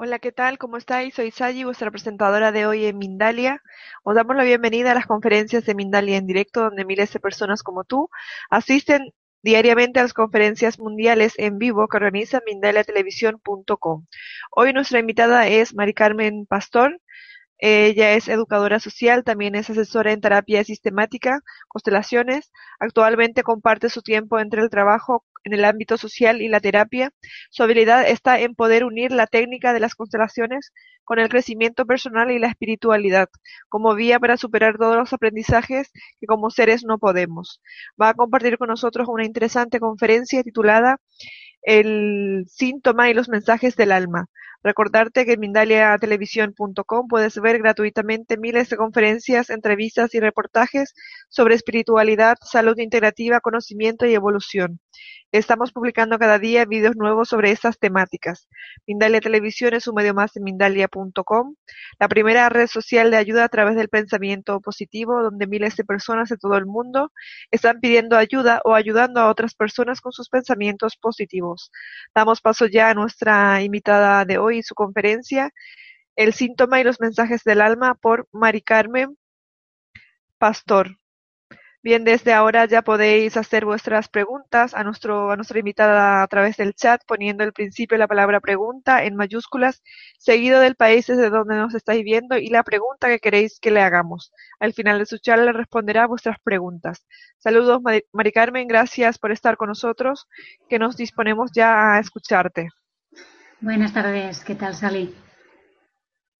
Hola, ¿qué tal? ¿Cómo estáis? Soy Sayi, vuestra presentadora de hoy en Mindalia. Os damos la bienvenida a las conferencias de Mindalia en directo, donde miles de personas como tú asisten diariamente a las conferencias mundiales en vivo que organiza mindaliatelevisión.com. Hoy nuestra invitada es Mari Carmen Pastor, ella es educadora social, también es asesora en terapia sistemática, constelaciones. Actualmente comparte su tiempo entre el trabajo en el ámbito social y la terapia. Su habilidad está en poder unir la técnica de las constelaciones con el crecimiento personal y la espiritualidad, como vía para superar todos los aprendizajes que como seres no podemos. Va a compartir con nosotros una interesante conferencia titulada El síntoma y los mensajes del alma. Recordarte que en mindaliatelevisión.com puedes ver gratuitamente miles de conferencias, entrevistas y reportajes sobre espiritualidad, salud integrativa, conocimiento y evolución. Estamos publicando cada día vídeos nuevos sobre estas temáticas. Mindalia Televisión es un medio más de Mindalia.com, la primera red social de ayuda a través del pensamiento positivo, donde miles de personas de todo el mundo están pidiendo ayuda o ayudando a otras personas con sus pensamientos positivos. Damos paso ya a nuestra invitada de hoy y su conferencia, El síntoma y los mensajes del alma, por Mari Carmen Pastor. Bien, desde ahora ya podéis hacer vuestras preguntas a, nuestro, a nuestra invitada a través del chat, poniendo al principio la palabra pregunta en mayúsculas, seguido del país desde donde nos estáis viendo y la pregunta que queréis que le hagamos. Al final de su charla responderá vuestras preguntas. Saludos, Mari Carmen, gracias por estar con nosotros, que nos disponemos ya a escucharte. Buenas tardes, ¿qué tal, Sally?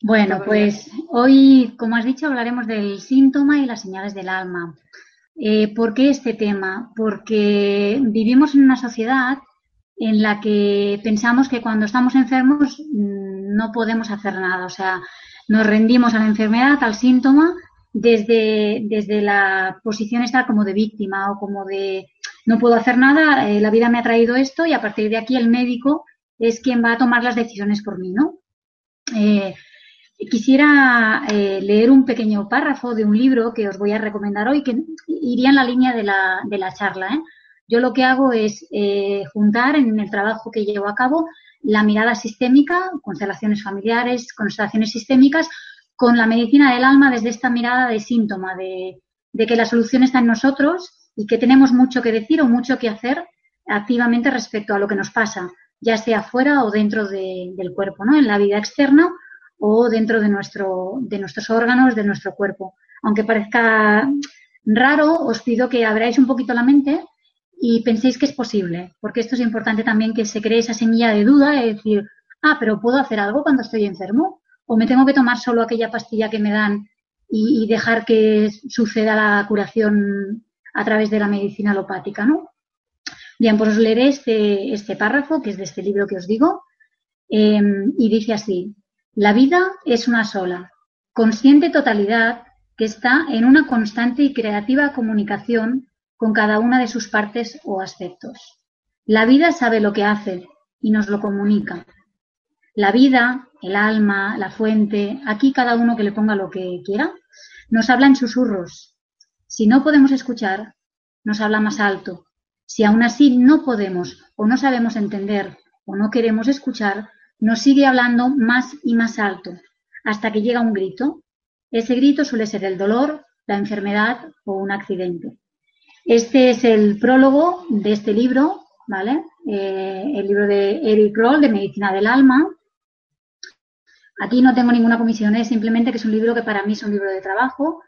Bueno, pues hoy, como has dicho, hablaremos del síntoma y las señales del alma. Eh, ¿Por qué este tema? Porque vivimos en una sociedad en la que pensamos que cuando estamos enfermos mm, no podemos hacer nada, o sea, nos rendimos a la enfermedad, al síntoma, desde, desde la posición estar como de víctima o como de no puedo hacer nada, eh, la vida me ha traído esto y a partir de aquí el médico es quien va a tomar las decisiones por mí, ¿no? Eh, Quisiera eh, leer un pequeño párrafo de un libro que os voy a recomendar hoy, que iría en la línea de la, de la charla. ¿eh? Yo lo que hago es eh, juntar en el trabajo que llevo a cabo la mirada sistémica, constelaciones familiares, constelaciones sistémicas, con la medicina del alma desde esta mirada de síntoma, de, de que la solución está en nosotros y que tenemos mucho que decir o mucho que hacer activamente respecto a lo que nos pasa, ya sea fuera o dentro de, del cuerpo, ¿no? En la vida externa o dentro de, nuestro, de nuestros órganos, de nuestro cuerpo. Aunque parezca raro, os pido que abráis un poquito la mente y penséis que es posible, porque esto es importante también que se cree esa semilla de duda de decir, ah, pero ¿puedo hacer algo cuando estoy enfermo? ¿O me tengo que tomar solo aquella pastilla que me dan y, y dejar que suceda la curación a través de la medicina alopática, ¿no? Bien, pues os leeré este, este párrafo, que es de este libro que os digo, eh, y dice así, la vida es una sola, consciente totalidad que está en una constante y creativa comunicación con cada una de sus partes o aspectos. La vida sabe lo que hace y nos lo comunica. La vida, el alma, la fuente, aquí cada uno que le ponga lo que quiera, nos habla en susurros. Si no podemos escuchar, nos habla más alto. Si aún así no podemos o no sabemos entender o no queremos escuchar, nos sigue hablando más y más alto, hasta que llega un grito. Ese grito suele ser el dolor, la enfermedad o un accidente. Este es el prólogo de este libro, ¿vale? Eh, el libro de Eric Roll, de Medicina del Alma. Aquí no tengo ninguna comisión, es simplemente que es un libro que para mí es un libro de trabajo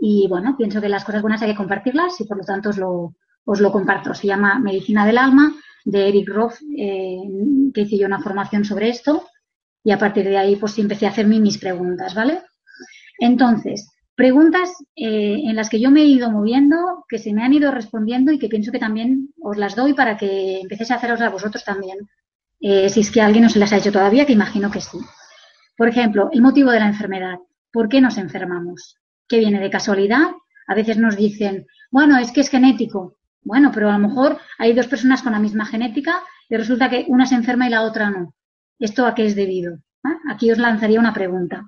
y, bueno, pienso que las cosas buenas hay que compartirlas y, por lo tanto, os lo, os lo comparto. Se llama Medicina del Alma de Eric Roth, eh, que hice yo una formación sobre esto y a partir de ahí pues empecé a hacerme mis preguntas, ¿vale? Entonces, preguntas eh, en las que yo me he ido moviendo, que se me han ido respondiendo y que pienso que también os las doy para que empecéis a haceros a vosotros también, eh, si es que alguien no se las ha hecho todavía, que imagino que sí. Por ejemplo, el motivo de la enfermedad. ¿Por qué nos enfermamos? ¿Qué viene de casualidad? A veces nos dicen, bueno, es que es genético. Bueno, pero a lo mejor hay dos personas con la misma genética y resulta que una se enferma y la otra no. ¿Esto a qué es debido? ¿Ah? Aquí os lanzaría una pregunta.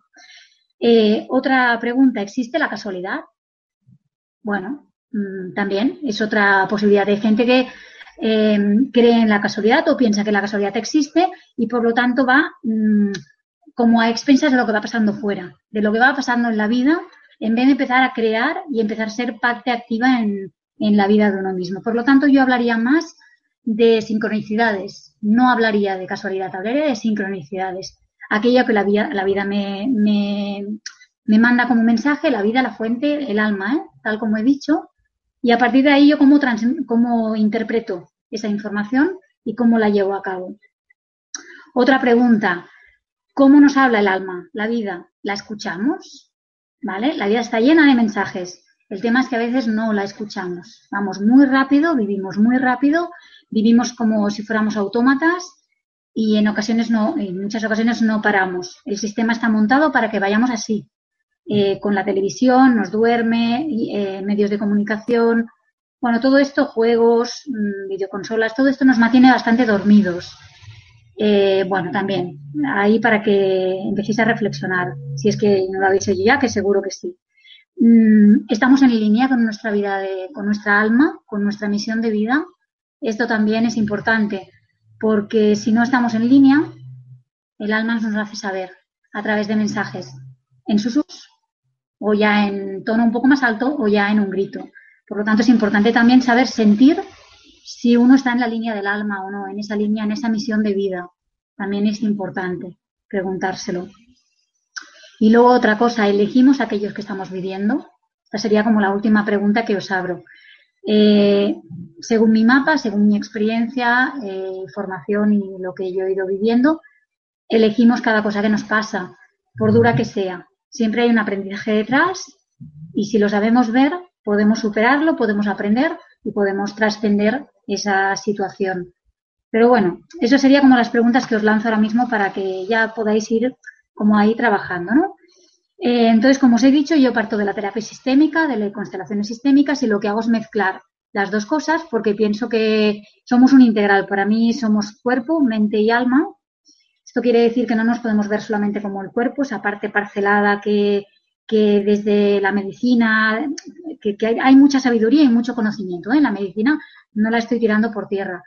Eh, otra pregunta, ¿existe la casualidad? Bueno, mm, también es otra posibilidad. Hay gente que em, cree en la casualidad o piensa que la casualidad existe y por lo tanto va mm, como a expensas de lo que va pasando fuera, de lo que va pasando en la vida, en vez de empezar a crear y empezar a ser parte activa en, en la vida de uno mismo. Por lo tanto, yo hablaría más de sincronicidades, no hablaría de casualidad, hablaría de sincronicidades. Aquello que la vida, la vida me, me, me manda como mensaje, la vida, la fuente, el alma, ¿eh? tal como he dicho, y a partir de ahí yo cómo, cómo interpreto esa información y cómo la llevo a cabo. Otra pregunta, ¿cómo nos habla el alma, la vida? ¿La escuchamos? ¿Vale? La vida está llena de mensajes. El tema es que a veces no la escuchamos. Vamos muy rápido, vivimos muy rápido, vivimos como si fuéramos autómatas y en ocasiones no, en muchas ocasiones no paramos. El sistema está montado para que vayamos así. Eh, con la televisión, nos duerme, eh, medios de comunicación, bueno, todo esto, juegos, mm, videoconsolas, todo esto nos mantiene bastante dormidos. Eh, bueno, también, ahí para que empecéis a reflexionar, si es que no lo habéis hecho ya, que seguro que sí. Mm, estamos en línea con nuestra vida, con nuestra alma, con nuestra misión de vida. Esto también es importante, porque si no estamos en línea, el alma nos hace saber a través de mensajes, en susurros, o ya en tono un poco más alto, o ya en un grito. Por lo tanto, es importante también saber sentir si uno está en la línea del alma o no, en esa línea, en esa misión de vida. También es importante preguntárselo. Y luego otra cosa, ¿elegimos aquellos que estamos viviendo? Esta sería como la última pregunta que os abro. Eh, según mi mapa, según mi experiencia, eh, formación y lo que yo he ido viviendo, elegimos cada cosa que nos pasa, por dura que sea. Siempre hay un aprendizaje detrás y si lo sabemos ver, podemos superarlo, podemos aprender y podemos trascender esa situación. Pero bueno, eso sería como las preguntas que os lanzo ahora mismo para que ya podáis ir como ahí trabajando, ¿no? Eh, entonces, como os he dicho, yo parto de la terapia sistémica, de las constelaciones sistémicas y lo que hago es mezclar las dos cosas porque pienso que somos un integral. Para mí somos cuerpo, mente y alma. Esto quiere decir que no nos podemos ver solamente como el cuerpo, esa parte parcelada que, que desde la medicina, que, hay, mucha sabiduría y mucho conocimiento ¿eh? en la medicina, no la estoy tirando por tierra.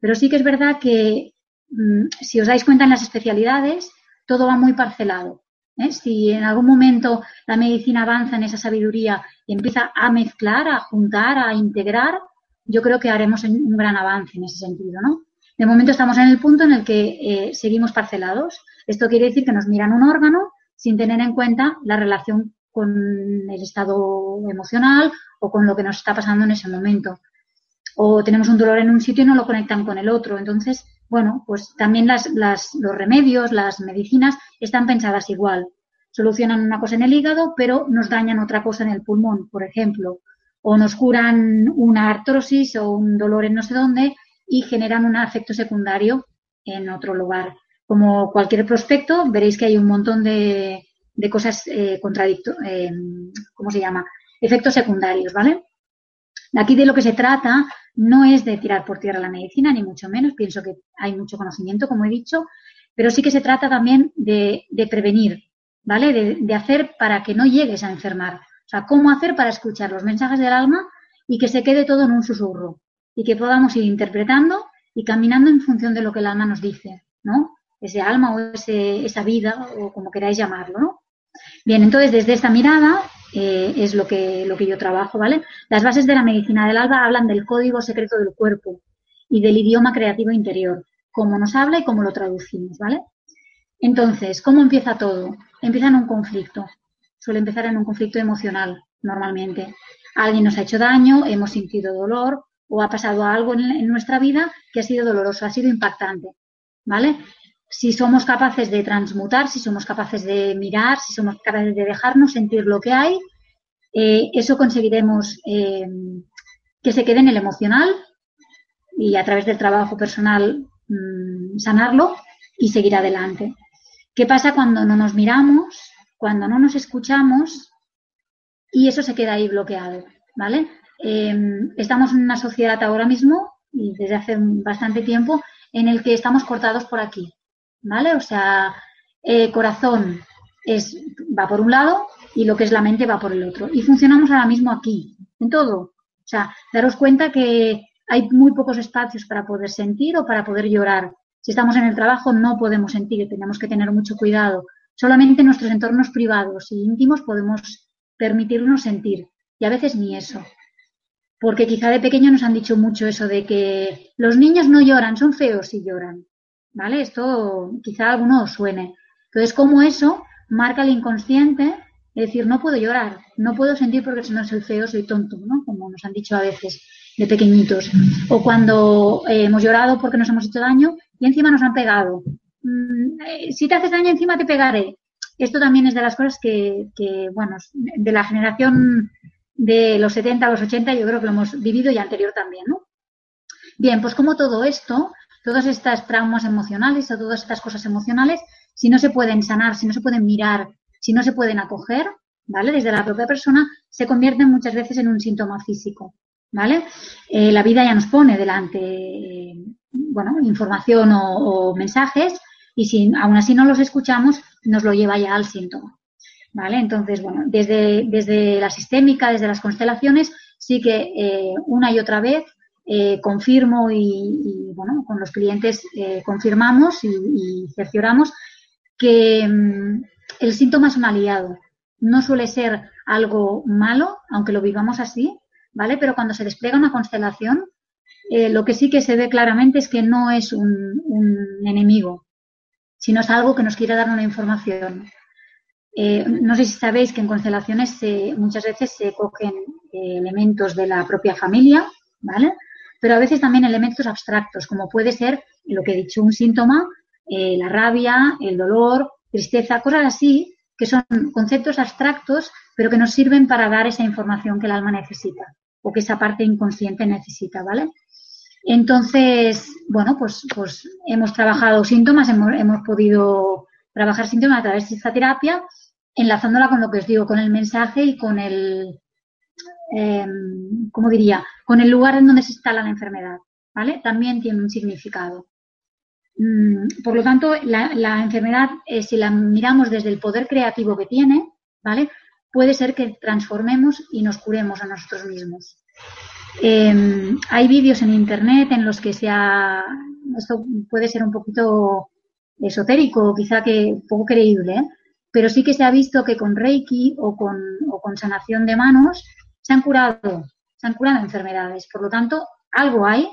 Pero sí que es verdad que mm, si os dais cuenta en las especialidades, todo va muy parcelado. ¿eh? Si en algún momento la medicina avanza en esa sabiduría y empieza a mezclar, a juntar, a integrar, yo creo que haremos un gran avance en ese sentido, ¿no? De momento estamos en el punto en el que eh, seguimos parcelados. Esto quiere decir que nos miran un órgano sin tener en cuenta la relación con el estado emocional o con lo que nos está pasando en ese momento. O tenemos un dolor en un sitio y no lo conectan con el otro. Entonces, bueno, pues también las, las, los remedios, las medicinas están pensadas igual. Solucionan una cosa en el hígado, pero nos dañan otra cosa en el pulmón, por ejemplo. O nos curan una artrosis o un dolor en no sé dónde y generan un efecto secundario en otro lugar. Como cualquier prospecto, veréis que hay un montón de, de cosas eh, contradictorias, eh, ¿cómo se llama? Efectos secundarios, ¿vale? Aquí de lo que se trata no es de tirar por tierra la medicina, ni mucho menos. Pienso que hay mucho conocimiento, como he dicho, pero sí que se trata también de, prevenir, ¿vale? De, hacer para que no llegues a enfermar. O sea, cómo hacer para escuchar los mensajes del alma y que se quede todo en un susurro y que podamos ir interpretando y caminando en función de lo que el alma nos dice, ¿no? Ese alma o ese, esa vida o como queráis llamarlo, ¿no? Bien, entonces desde esta mirada eh, es lo que, lo que yo trabajo, ¿vale? Las bases de la medicina del alba hablan del código secreto del cuerpo y del idioma creativo interior, cómo nos habla y cómo lo traducimos, ¿vale? Entonces, ¿cómo empieza todo? Empieza en un conflicto. Suele empezar en un conflicto emocional, normalmente. Alguien nos ha hecho daño, hemos sentido dolor o ha pasado algo en nuestra vida que ha sido doloroso, ha sido impactante, ¿vale? Si somos capaces de transmutar, si somos capaces de mirar, si somos capaces de dejarnos sentir lo que hay, eh, eso conseguiremos eh, que se quede en el emocional y a través del trabajo personal mm, sanarlo y seguir adelante. ¿Qué pasa cuando no nos miramos, cuando no nos escuchamos y eso se queda ahí bloqueado? ¿Vale? Eh, estamos en una sociedad ahora mismo y desde hace bastante tiempo en el que estamos cortados por aquí. ¿Vale? O sea, eh, corazón es, va por un lado y lo que es la mente va por el otro. Y funcionamos ahora mismo aquí, en todo. O sea, daros cuenta que hay muy pocos espacios para poder sentir o para poder llorar. Si estamos en el trabajo no podemos sentir, tenemos que tener mucho cuidado. Solamente en nuestros entornos privados y íntimos podemos permitirnos sentir. Y a veces ni eso. Porque quizá de pequeño nos han dicho mucho eso de que los niños no lloran, son feos si lloran. ¿Vale? Esto quizá a alguno os suene. Entonces, como eso marca el inconsciente, es decir, no puedo llorar, no puedo sentir porque si no soy feo, soy tonto, ¿no? Como nos han dicho a veces de pequeñitos. O cuando eh, hemos llorado porque nos hemos hecho daño y encima nos han pegado. Mm, eh, si te haces daño encima te pegaré. Esto también es de las cosas que, que, bueno, de la generación de los 70 a los 80 yo creo que lo hemos vivido y anterior también, ¿no? Bien, pues como todo esto, todas estas traumas emocionales o todas estas cosas emocionales, si no se pueden sanar, si no se pueden mirar, si no se pueden acoger, ¿vale? Desde la propia persona, se convierten muchas veces en un síntoma físico, ¿vale? Eh, la vida ya nos pone delante, bueno, información o, mensajes y si aún así no los escuchamos, nos lo lleva ya al síntoma, ¿vale? Entonces, bueno, desde, desde la sistémica, desde las constelaciones, sí que eh, una y otra vez confirmo y, bueno, con los clientes confirmamos y, y, cercioramos que mm, el síntoma es un aliado. No suele ser algo malo, aunque lo vivamos así, ¿vale? Pero cuando se despliega una constelación, eh, lo que sí que se ve claramente es que no es un, enemigo, sino es algo que nos quiere dar una información. Eh, no sé si sabéis que en constelaciones muchas veces se cogen eh, elementos de la propia familia, ¿vale? Pero a veces también elementos abstractos, como puede ser lo que he dicho, un síntoma, la rabia, el dolor, tristeza, cosas así, que son conceptos abstractos, pero que nos sirven para dar esa información que el alma necesita o que esa parte inconsciente necesita, ¿vale? Entonces, bueno, pues, pues hemos trabajado síntomas, hemos, hemos podido trabajar síntomas a través de esta terapia, enlazándola con lo que os digo, con el mensaje y con el, eh, ¿cómo diría? Con el lugar en donde se instala la enfermedad, ¿vale? También tiene un significado. Mm, por lo tanto, la, enfermedad, eh, si la miramos desde el poder creativo que tiene, ¿vale? Puede ser que transformemos y nos curemos a nosotros mismos. Em, hay vídeos en internet en los que se ha, esto puede ser un poquito esotérico, quizá que poco creíble, ¿eh? pero sí que se ha visto que con Reiki o con, o con sanación de manos se han curado, se han curado enfermedades. Por lo tanto, algo hay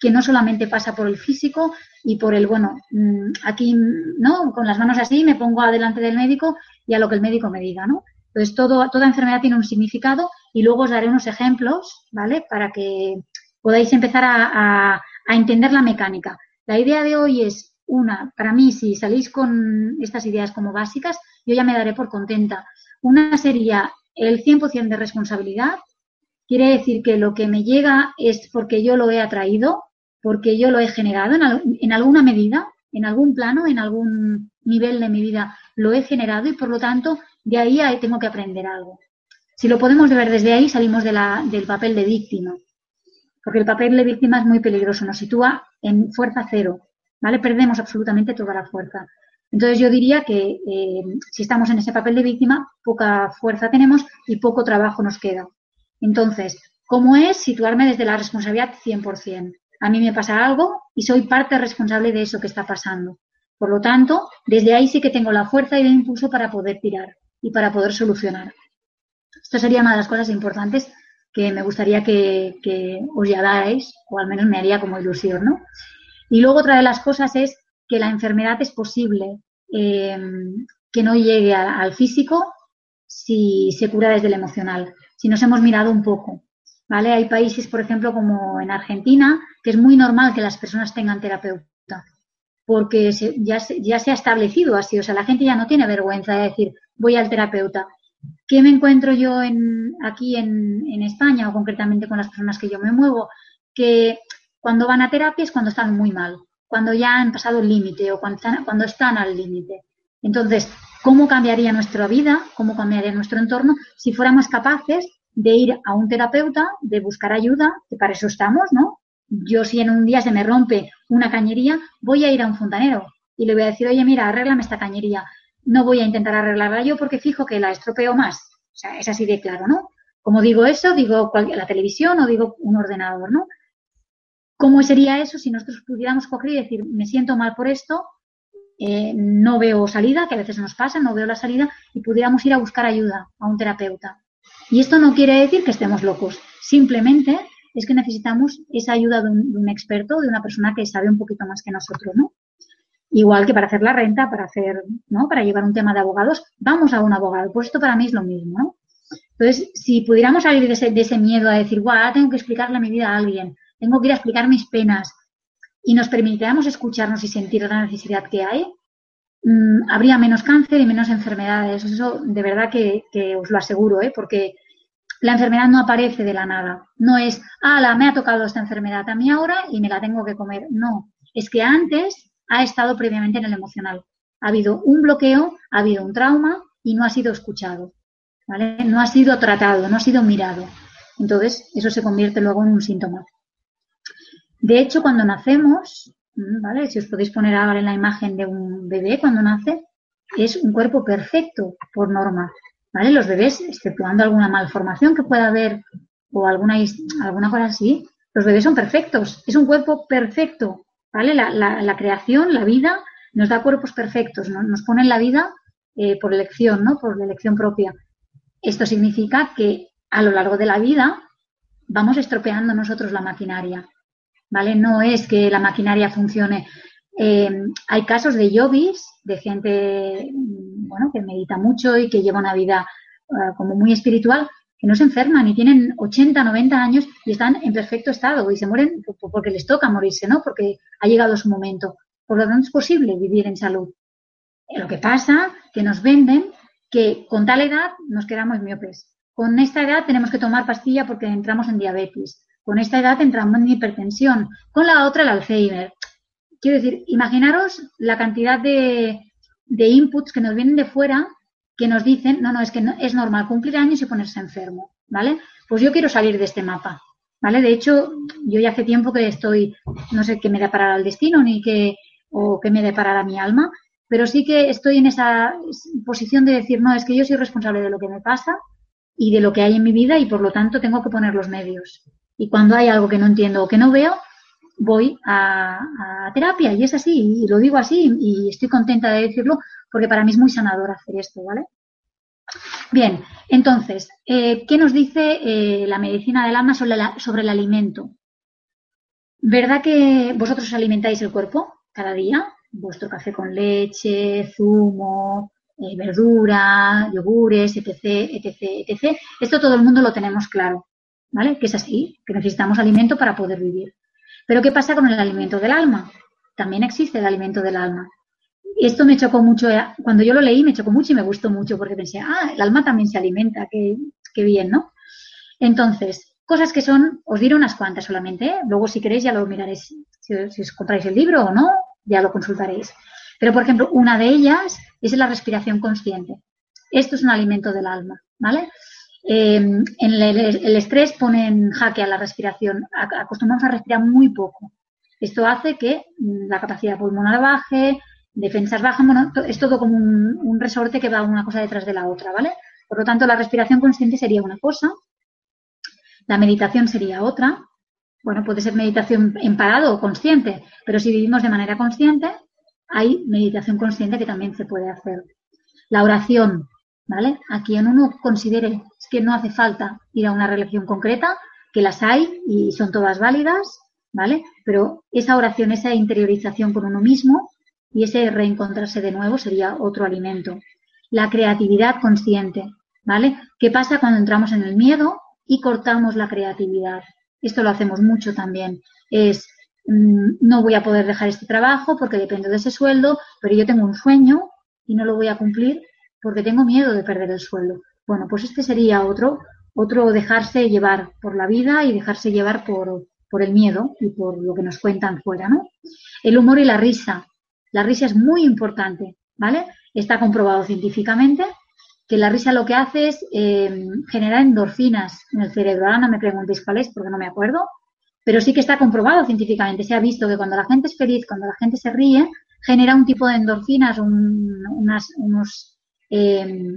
que no solamente pasa por el físico y por el, bueno, mm, aquí, ¿no? Con las manos así me pongo adelante del médico y a lo que el médico me diga, ¿no? Entonces, toda enfermedad tiene un significado y luego os daré unos ejemplos, ¿vale? Para que podáis empezar a entender la mecánica. La idea de hoy es una, para mí, si salís con estas ideas como básicas, yo ya me daré por contenta. Una sería el 100% de responsabilidad, quiere decir que lo que me llega es porque yo lo he atraído, porque yo lo he generado en, alguna medida, en algún plano, en algún nivel de mi vida, lo he generado y por lo tanto de ahí, tengo que aprender algo. Si lo podemos ver desde ahí, salimos del papel de víctima, porque el papel de víctima es muy peligroso, nos sitúa en fuerza cero, ¿vale? Perdemos absolutamente toda la fuerza. Entonces yo diría que eh, si estamos en ese papel de víctima, poca fuerza tenemos y poco trabajo nos queda. Entonces, ¿cómo es situarme desde la responsabilidad 100%? a mí me pasa algo y soy parte responsable de eso que está pasando. Por lo tanto, desde ahí sí que tengo la fuerza y el impulso para poder tirar y para poder solucionar. Esto sería una de las cosas importantes que me gustaría que, os llevarais, o al menos me haría como ilusión, ¿no? Y luego otra de las cosas es que la enfermedad es posible eh, que no llegue al físico si se cura desde el emocional. Si nos hemos mirado un poco, ¿vale? Hay países, por ejemplo, como en Argentina, que es muy normal que las personas tengan terapeuta, porque ya, ya se ha establecido así, o sea, la gente ya no tiene vergüenza de decir, voy al terapeuta. ¿Qué me encuentro yo aquí en, en España o concretamente con las personas que yo me muevo? Que cuando van a terapia es cuando están muy mal, cuando ya han pasado el límite o cuando están, cuando están al límite. Entonces, ¿cómo cambiaría nuestra vida? ¿Cómo cambiaría nuestro entorno si fuéramos capaces de ir a un terapeuta, de buscar ayuda, que para eso estamos, ¿no? Yo si en un día se me rompe una cañería, voy a ir a un fontanero y le voy a decir, oye, mira, arréglame esta cañería. No voy a intentar arreglarla yo porque fijo que la estropeo más. O sea, es así de claro, ¿no? Como digo eso, digo la televisión o digo un ordenador, ¿no? ¿Cómo sería eso si nosotros pudiéramos coger y decir, me siento mal por esto, eh, no veo salida, que a veces nos pasa, no veo la salida, y pudiéramos ir a buscar ayuda a un terapeuta. Y esto no quiere decir que estemos locos, simplemente es que necesitamos esa ayuda de un, experto, de una persona que sabe un poquito más que nosotros, ¿no? Igual que para hacer la renta, para hacer, ¿no? Para llevar un tema de abogados, vamos a un abogado. Pues esto para mí es lo mismo, ¿no? Entonces, si pudiéramos salir de ese, de ese miedo a decir, guau, tengo que explicarle mi vida a alguien, tengo que ir a explicar mis penas, y nos permitiéramos escucharnos y sentir la necesidad que hay, mmm, habría menos cáncer y menos enfermedades. Eso de verdad que, que os lo aseguro, ¿eh? porque la enfermedad no aparece de la nada. No es, ah, me ha tocado esta enfermedad a mí ahora y me la tengo que comer. No, es que antes ha estado previamente en el emocional. Ha habido un bloqueo, ha habido un trauma y no ha sido escuchado. ¿vale? No ha sido tratado, no ha sido mirado. Entonces, eso se convierte luego en un síntoma. De hecho, cuando nacemos, ¿vale? Si os podéis poner ahora en la imagen de un bebé cuando nace, es un cuerpo perfecto por norma. ¿Vale? Los bebés, exceptuando alguna malformación que pueda haber o alguna, alguna cosa así, los bebés son perfectos. Es un cuerpo perfecto. ¿Vale? La, creación, la vida, nos da cuerpos perfectos, ¿no? nos pone en la vida eh, por elección, ¿no? Por elección propia. Esto significa que a lo largo de la vida vamos estropeando nosotros la maquinaria, ¿vale? No es que la maquinaria funcione. Eh, hay casos de yogis, de gente, bueno, que medita mucho y que lleva una vida uh, como muy espiritual, que no se enferman y tienen 80, 90 años y están en perfecto estado y se mueren porque les toca morirse, ¿no? Porque ha llegado su momento. Por lo tanto, es posible vivir en salud. Lo que pasa que nos venden que con tal edad nos quedamos miopes. Con esta edad tenemos que tomar pastilla porque entramos en diabetes. Con esta edad entramos en hipertensión. Con la otra el Alzheimer. Quiero decir, imaginaros la cantidad de, de inputs que nos vienen de fuera que nos dicen, no, no, es que es normal cumplir años y ponerse enfermo, ¿vale? Pues yo quiero salir de este mapa, ¿vale? De hecho, yo ya hace tiempo que estoy, no sé qué me deparará el destino ni qué, o qué me deparará mi alma, pero sí que estoy en esa posición de decir, no, es que yo soy responsable de lo que me pasa y de lo que hay en mi vida y por lo tanto tengo que poner los medios. Y cuando hay algo que no entiendo o que no veo, voy a, terapia y es así, y lo digo así y estoy contenta de decirlo porque para mí es muy sanador hacer esto, ¿vale? Bien, entonces, eh, ¿qué nos dice eh, la medicina del alma sobre el alimento? ¿Verdad que vosotros alimentáis el cuerpo cada día? vuestro café con leche, zumo, eh, verdura, yogures, etc., etc., etc. Esto todo el mundo lo tenemos claro, ¿vale? Que es así, que necesitamos alimento para poder vivir. Pero ¿qué pasa con el alimento del alma? También existe el alimento del alma. Esto me chocó mucho, eh, cuando yo lo leí me chocó mucho y me gustó mucho porque pensé, ah, el alma también se alimenta, qué, qué bien, ¿no? Entonces, cosas que son, os diré unas cuantas solamente, ¿eh? luego si queréis ya lo miraréis, si, si os compráis el libro o no, ya lo consultaréis. Pero, por ejemplo, una de ellas es la respiración consciente. Esto es un alimento del alma, ¿vale? Eh, en el, estrés pone en jaque a la respiración. Acostumbramos a respirar muy poco. Esto hace que mm, la capacidad pulmonar baje, defensas bajan, bueno, es todo como un, un, resorte que va una cosa detrás de la otra, ¿vale? Por lo tanto, la respiración consciente sería una cosa, la meditación sería otra, bueno, puede ser meditación en parado o consciente, pero si vivimos de manera consciente, hay meditación consciente que también se puede hacer. La oración, ¿vale? A quien uno considere que no hace falta ir a una religión concreta, que las hay y son todas válidas, ¿vale? Pero esa oración, esa interiorización con uno mismo y ese reencontrarse de nuevo sería otro alimento. La creatividad consciente, ¿vale? ¿Qué pasa cuando entramos en el miedo y cortamos la creatividad? Esto lo hacemos mucho también. Es, mmm, no voy a poder dejar este trabajo porque dependo de ese sueldo, pero yo tengo un sueño y no lo voy a cumplir porque tengo miedo de perder el sueldo. Bueno, pues este sería otro, otro dejarse llevar por la vida y dejarse llevar por, por el miedo y por lo que nos cuentan fuera, ¿no? El humor y la risa. La risa es muy importante, ¿vale? Está comprobado científicamente que la risa lo que hace es eh, generar endorfinas en el cerebro. Ahora no me preguntéis cuál es porque no me acuerdo, pero sí que está comprobado científicamente. Se ha visto que cuando la gente es feliz, cuando la gente se ríe, genera un tipo de endorfinas, unos eh,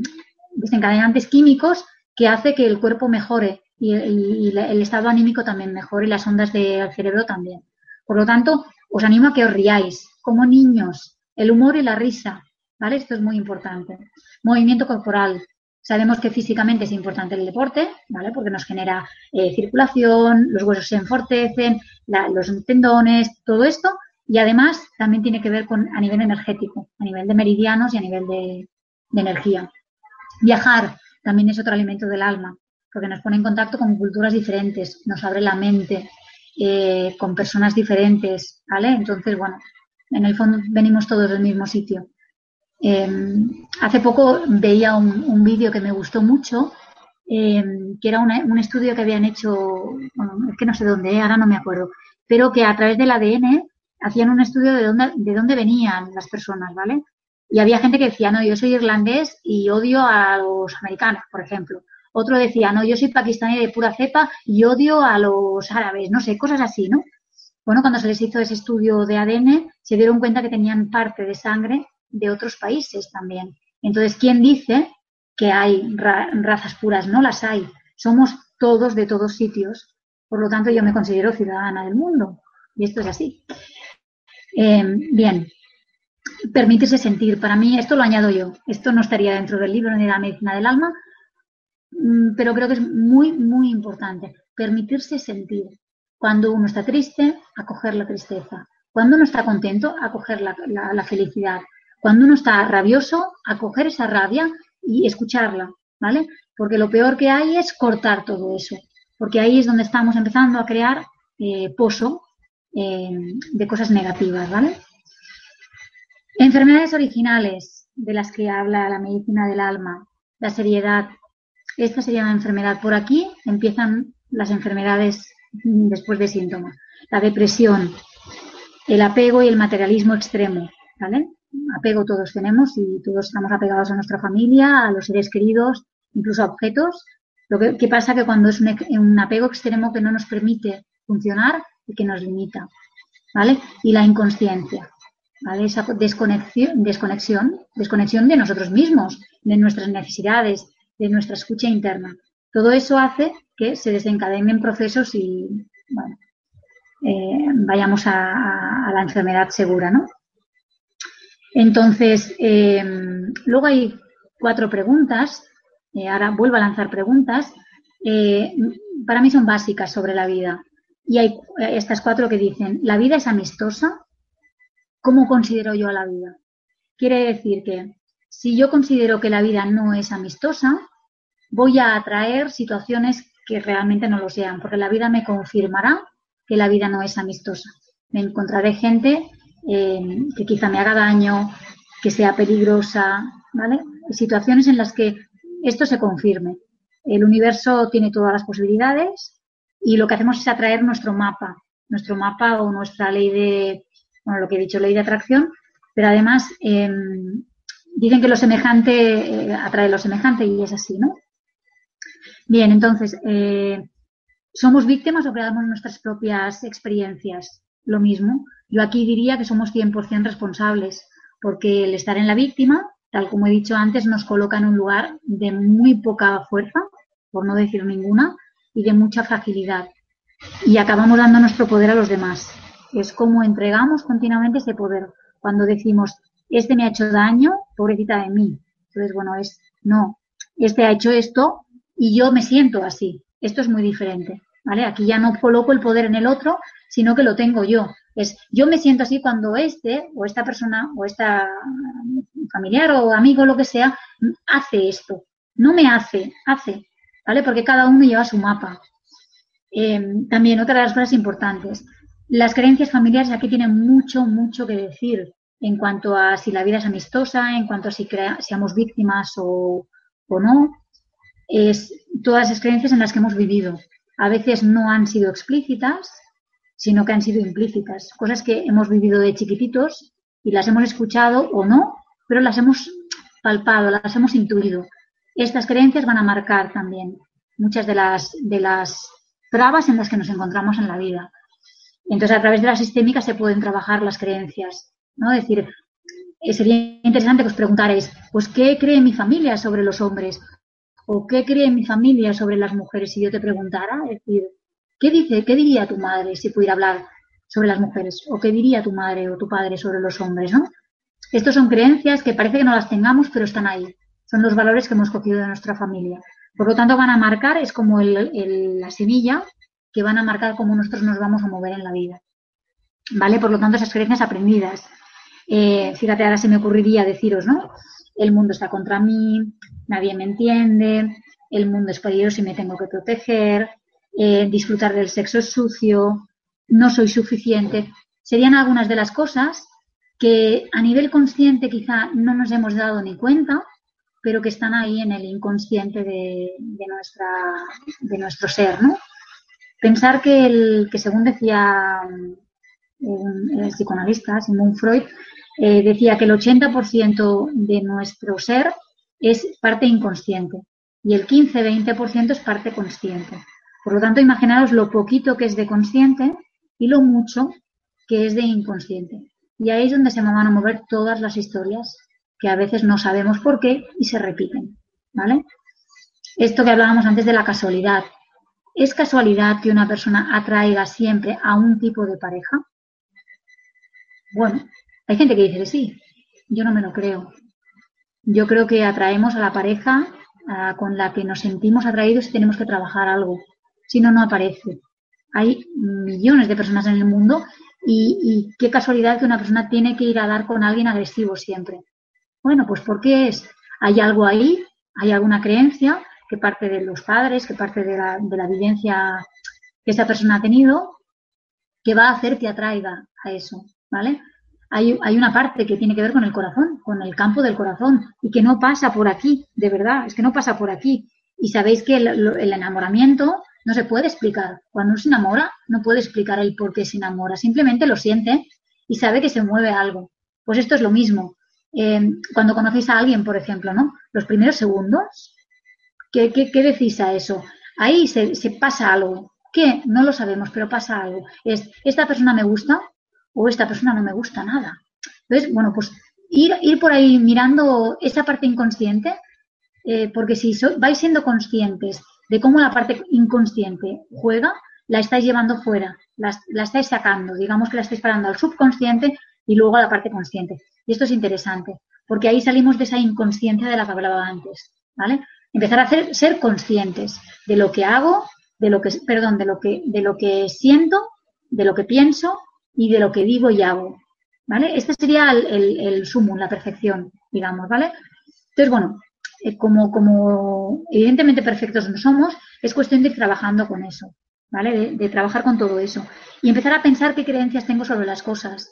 desencadenantes químicos que hace que el cuerpo mejore y, y, el estado anímico también mejore y las ondas del cerebro también. Por lo tanto, os animo a que os riáis como niños, el humor y la risa, ¿vale? Esto es muy importante. Movimiento corporal. Sabemos que físicamente es importante el deporte, ¿vale? Porque nos genera eh, circulación, los huesos se enfortecen, los tendones, todo esto. Y además también tiene que ver con a nivel energético, a nivel de meridianos y a nivel de energía. Viajar también es otro alimento del alma, porque nos pone en contacto con culturas diferentes, nos abre la mente, eh, con personas diferentes, ¿vale? Entonces, bueno, en el fondo venimos todos del mismo sitio. Em, hace poco veía un, vídeo que me gustó mucho, em, que era un estudio que habían hecho, bueno, es que no sé dónde, ahora no me acuerdo, pero que a través del ADN hacían un estudio de dónde, de dónde venían las personas, ¿vale? Y había gente que decía, no, yo soy irlandés y odio a los americanos, por ejemplo. Otro decía, no, yo soy pakistaní de pura cepa y odio a los árabes, no sé, cosas así, ¿no? Bueno, cuando se les hizo ese estudio de ADN, se dieron cuenta que tenían parte de sangre de otros países también. Entonces, ¿quién dice que hay razas puras? No las hay. Somos todos de todos sitios. Por lo tanto, yo me considero ciudadana del mundo. Y esto es así. Eh, bien, permitirse sentir. Para mí, esto lo añado yo. Esto no estaría dentro del libro ni de la medicina del alma, mm, pero creo que es muy, muy importante. Permitirse sentir. Cuando uno está triste, acoger la tristeza. Cuando uno está contento, acoger la, la felicidad. Cuando uno está rabioso, acoger esa rabia y escucharla, ¿vale? Porque lo peor que hay es cortar todo eso, porque ahí es donde estamos empezando a crear eh, pozo eh, de cosas negativas, ¿vale? Enfermedades originales de las que habla la medicina del alma, la seriedad. Esta sería una enfermedad. Por aquí empiezan las enfermedades después de síntomas. La depresión, el apego y el materialismo extremo, ¿vale? Apego todos tenemos y todos estamos apegados a nuestra familia, a los seres queridos, incluso a objetos. Lo que, pasa que cuando es un, un apego extremo que no nos permite funcionar y que nos limita, ¿vale? Y la inconsciencia. Esa desconexión, desconexión, desconexión de nosotros mismos, de nuestras necesidades, de nuestra escucha interna. Todo eso hace que se desencadenen procesos y bueno, eh, vayamos a, la enfermedad segura, ¿no? Entonces, eh, luego hay cuatro preguntas. Eh, ahora vuelvo a lanzar preguntas. para mí son básicas sobre la vida. Y hay estas cuatro que dicen, ¿la vida es amistosa? ¿Cómo considero yo a la vida? Quiere decir que si yo considero que la vida no es amistosa, voy a atraer situaciones que realmente no lo sean, porque la vida me confirmará que la vida no es amistosa. Me encontraré gente eh, que quizá me haga daño, que sea peligrosa, ¿vale? Situaciones en las que esto se confirme. El universo tiene todas las posibilidades y lo que hacemos es atraer nuestro mapa, nuestro mapa o nuestra ley de bueno, lo que he dicho, ley de atracción, pero además em, dicen que lo semejante eh, atrae lo semejante y es así, ¿no? Bien, entonces, eh, ¿somos víctimas o creamos nuestras propias experiencias? Lo mismo. Yo aquí diría que somos 100% responsables, porque el estar en la víctima, tal como he dicho antes, nos coloca en un lugar de muy poca fuerza, por no decir ninguna, y de mucha fragilidad. Y acabamos dando nuestro poder a los demás es como entregamos continuamente ese poder. Cuando decimos, este me ha hecho daño, pobrecita de mí. Entonces, bueno, es, no, este ha hecho esto y yo me siento así. Esto es muy diferente, ¿vale? Aquí ya no coloco el poder en el otro, sino que lo tengo yo. Es, yo me siento así cuando este o esta persona o esta familiar o amigo, lo que sea, hace esto. No me hace, hace, ¿vale? Porque cada uno lleva su mapa. Em, también otra de las cosas importantes, las creencias familiares aquí tienen mucho, mucho que decir en cuanto a si la vida es amistosa, en cuanto a si seamos víctimas o, o no. Es todas las creencias en las que hemos vivido. A veces no han sido explícitas, sino que han sido implícitas. Cosas que hemos vivido de chiquititos y las hemos escuchado o no, pero las hemos palpado, las hemos intuido. Estas creencias van a marcar también muchas de las, de las trabas en las que nos encontramos en la vida. Entonces, a través de la sistémica se pueden trabajar las creencias, ¿no? Es decir, eh, sería interesante que os preguntarais, pues, ¿qué cree mi familia sobre los hombres? ¿O qué cree mi familia sobre las mujeres? Si yo te preguntara, es decir, ¿qué dice, qué diría tu madre si pudiera hablar sobre las mujeres? ¿O qué diría tu madre o tu padre sobre los hombres, no? Estos son creencias que parece que no las tengamos, pero están ahí. Son los valores que hemos cogido de nuestra familia. Por lo tanto, van a marcar, es como la semilla que van a marcar cómo nosotros nos vamos a mover en la vida. ¿Vale? Por lo tanto, esas creencias aprendidas. Eh, fíjate, ahora se me ocurriría deciros, ¿no? El mundo está contra mí, nadie me entiende, el mundo es peligroso y me tengo que proteger, eh, disfrutar del sexo es sucio, no soy suficiente. Serían algunas de las cosas que a nivel consciente quizá no nos hemos dado ni cuenta, pero que están ahí en el inconsciente de, nuestra, de nuestro ser, ¿no? Pensar que, el, que según decía el psicoanalista Simón Freud, eh, decía que el 80% de nuestro ser es parte inconsciente y el 15-20% es parte consciente. Por lo tanto, imaginaros lo poquito que es de consciente y lo mucho que es de inconsciente. Y ahí es donde se van a mover todas las historias que a veces no sabemos por qué y se repiten. ¿Vale? Esto que hablábamos antes de la casualidad. ¿Es casualidad que una persona atraiga siempre a un tipo de pareja? Bueno, hay gente que dice que sí. Yo no me lo creo. Yo creo que atraemos a la pareja con la que nos sentimos atraídos y tenemos que trabajar algo. Si no, no aparece. Hay millones de personas en el mundo y, qué casualidad que una persona tiene que ir a dar con alguien agresivo siempre. Bueno, pues porque es, hay algo ahí, hay alguna creencia que parte de los padres, que parte de la, de la vivencia que esa persona ha tenido, que va a hacer que atraiga a eso, ¿vale? Hay, hay, una parte que tiene que ver con el corazón, con el campo del corazón, y que no pasa por aquí, de verdad, es que no pasa por aquí. Y sabéis que el enamoramiento no se puede explicar. Cuando uno se enamora, no puede explicar el por qué se enamora. Simplemente lo siente y sabe que se mueve algo. Pues esto es lo mismo. Eh, cuando conocéis a alguien, por ejemplo, ¿no? Los primeros segundos, ¿qué, qué, decís a eso? Ahí se, se, pasa algo. ¿Qué? No lo sabemos, pero pasa algo. Es, ¿esta persona me gusta o esta persona no me gusta nada? Entonces, bueno, pues ir, ir por ahí mirando esa parte inconsciente, eh, porque si vais siendo conscientes de cómo la parte inconsciente juega, la estáis llevando fuera, la, estáis sacando, digamos que la estáis parando al subconsciente y luego a la parte consciente. Y esto es interesante, porque ahí salimos de esa inconsciencia de la que hablaba antes, ¿vale? Empezar a hacer, ser conscientes de lo que hago, de lo que, perdón, de lo que, de lo que siento, de lo que pienso y de lo que digo y hago, ¿vale? Este sería el, sumo, la perfección, digamos, ¿vale? Entonces, bueno, eh, como, como evidentemente perfectos no somos, es cuestión de ir trabajando con eso, ¿vale? De, trabajar con todo eso. Y empezar a pensar qué creencias tengo sobre las cosas,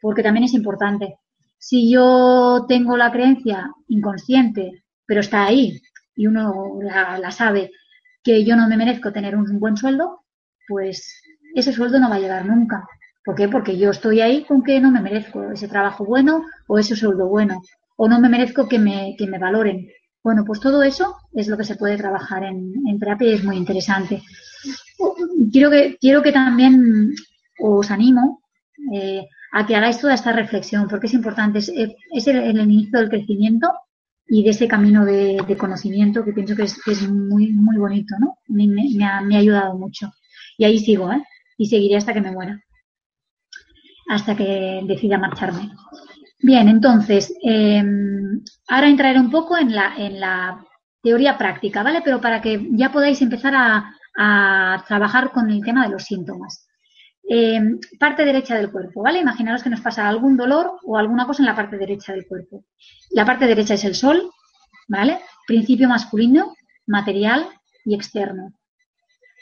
porque también es importante. Si yo tengo la creencia inconsciente, pero está ahí y uno la, sabe, que yo no me merezco tener un buen sueldo, pues ese sueldo no va a llegar nunca. ¿Por qué? Porque yo estoy ahí con que no me merezco ese trabajo bueno o ese sueldo bueno, o no me merezco que me, que me valoren. Bueno, pues todo eso es lo que se puede trabajar en, terapia y es muy interesante. Quiero que, quiero que también os animo eh, a que hagáis toda esta reflexión, porque es importante, es, el, inicio del crecimiento y de ese camino de, conocimiento que pienso que es, muy, muy bonito, ¿no? Me, ha, me, ha, ayudado mucho. Y ahí sigo, ¿eh? Y seguiré hasta que me muera, hasta que decida marcharme. Bien, entonces, em, ahora entraré un poco en la, en la teoría práctica, ¿vale? Pero para que ya podáis empezar a, trabajar con el tema de los síntomas. Em, parte derecha del cuerpo, ¿vale? Imaginaros que nos pasa algún dolor o alguna cosa en la parte derecha del cuerpo. La parte derecha es el sol, ¿vale? Principio masculino, material y externo.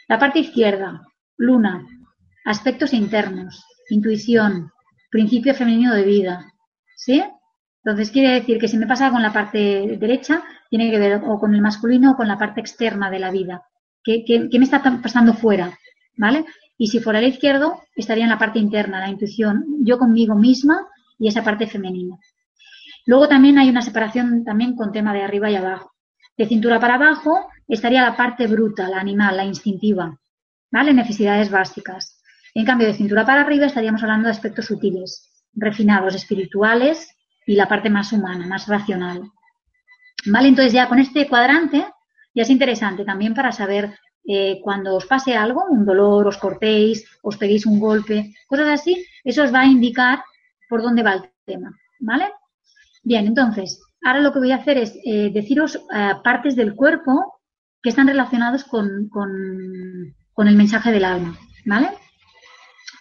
La parte izquierda, luna, aspectos internos, intuición, principio femenino de vida, ¿Sí? Entonces quiere decir que si me pasa con la parte derecha, tiene que ver o con el masculino o con la parte externa de la vida. ¿Qué, me está pasando fuera? ¿Vale? Y si fuera el izquierdo, estaría en la parte interna, la intuición, yo conmigo misma y esa parte femenina. Luego también hay una separación también con tema de arriba y abajo. De cintura para abajo estaría la parte bruta, la animal, la instintiva, ¿vale? Necesidades básicas. En cambio, de cintura para arriba estaríamos hablando de aspectos sutiles, refinados, espirituales y la parte más humana, más racional. ¿Vale? Entonces ya con este cuadrante ya es interesante también para saber eh, cuando os pase algo, un dolor, os cortéis, os peguéis un golpe, cosas así, eso os va a indicar por dónde va el tema. ¿Vale? Bien, entonces, ahora lo que voy a hacer es eh, deciros eh, partes del cuerpo que están relacionados con, con el mensaje del alma, ¿vale?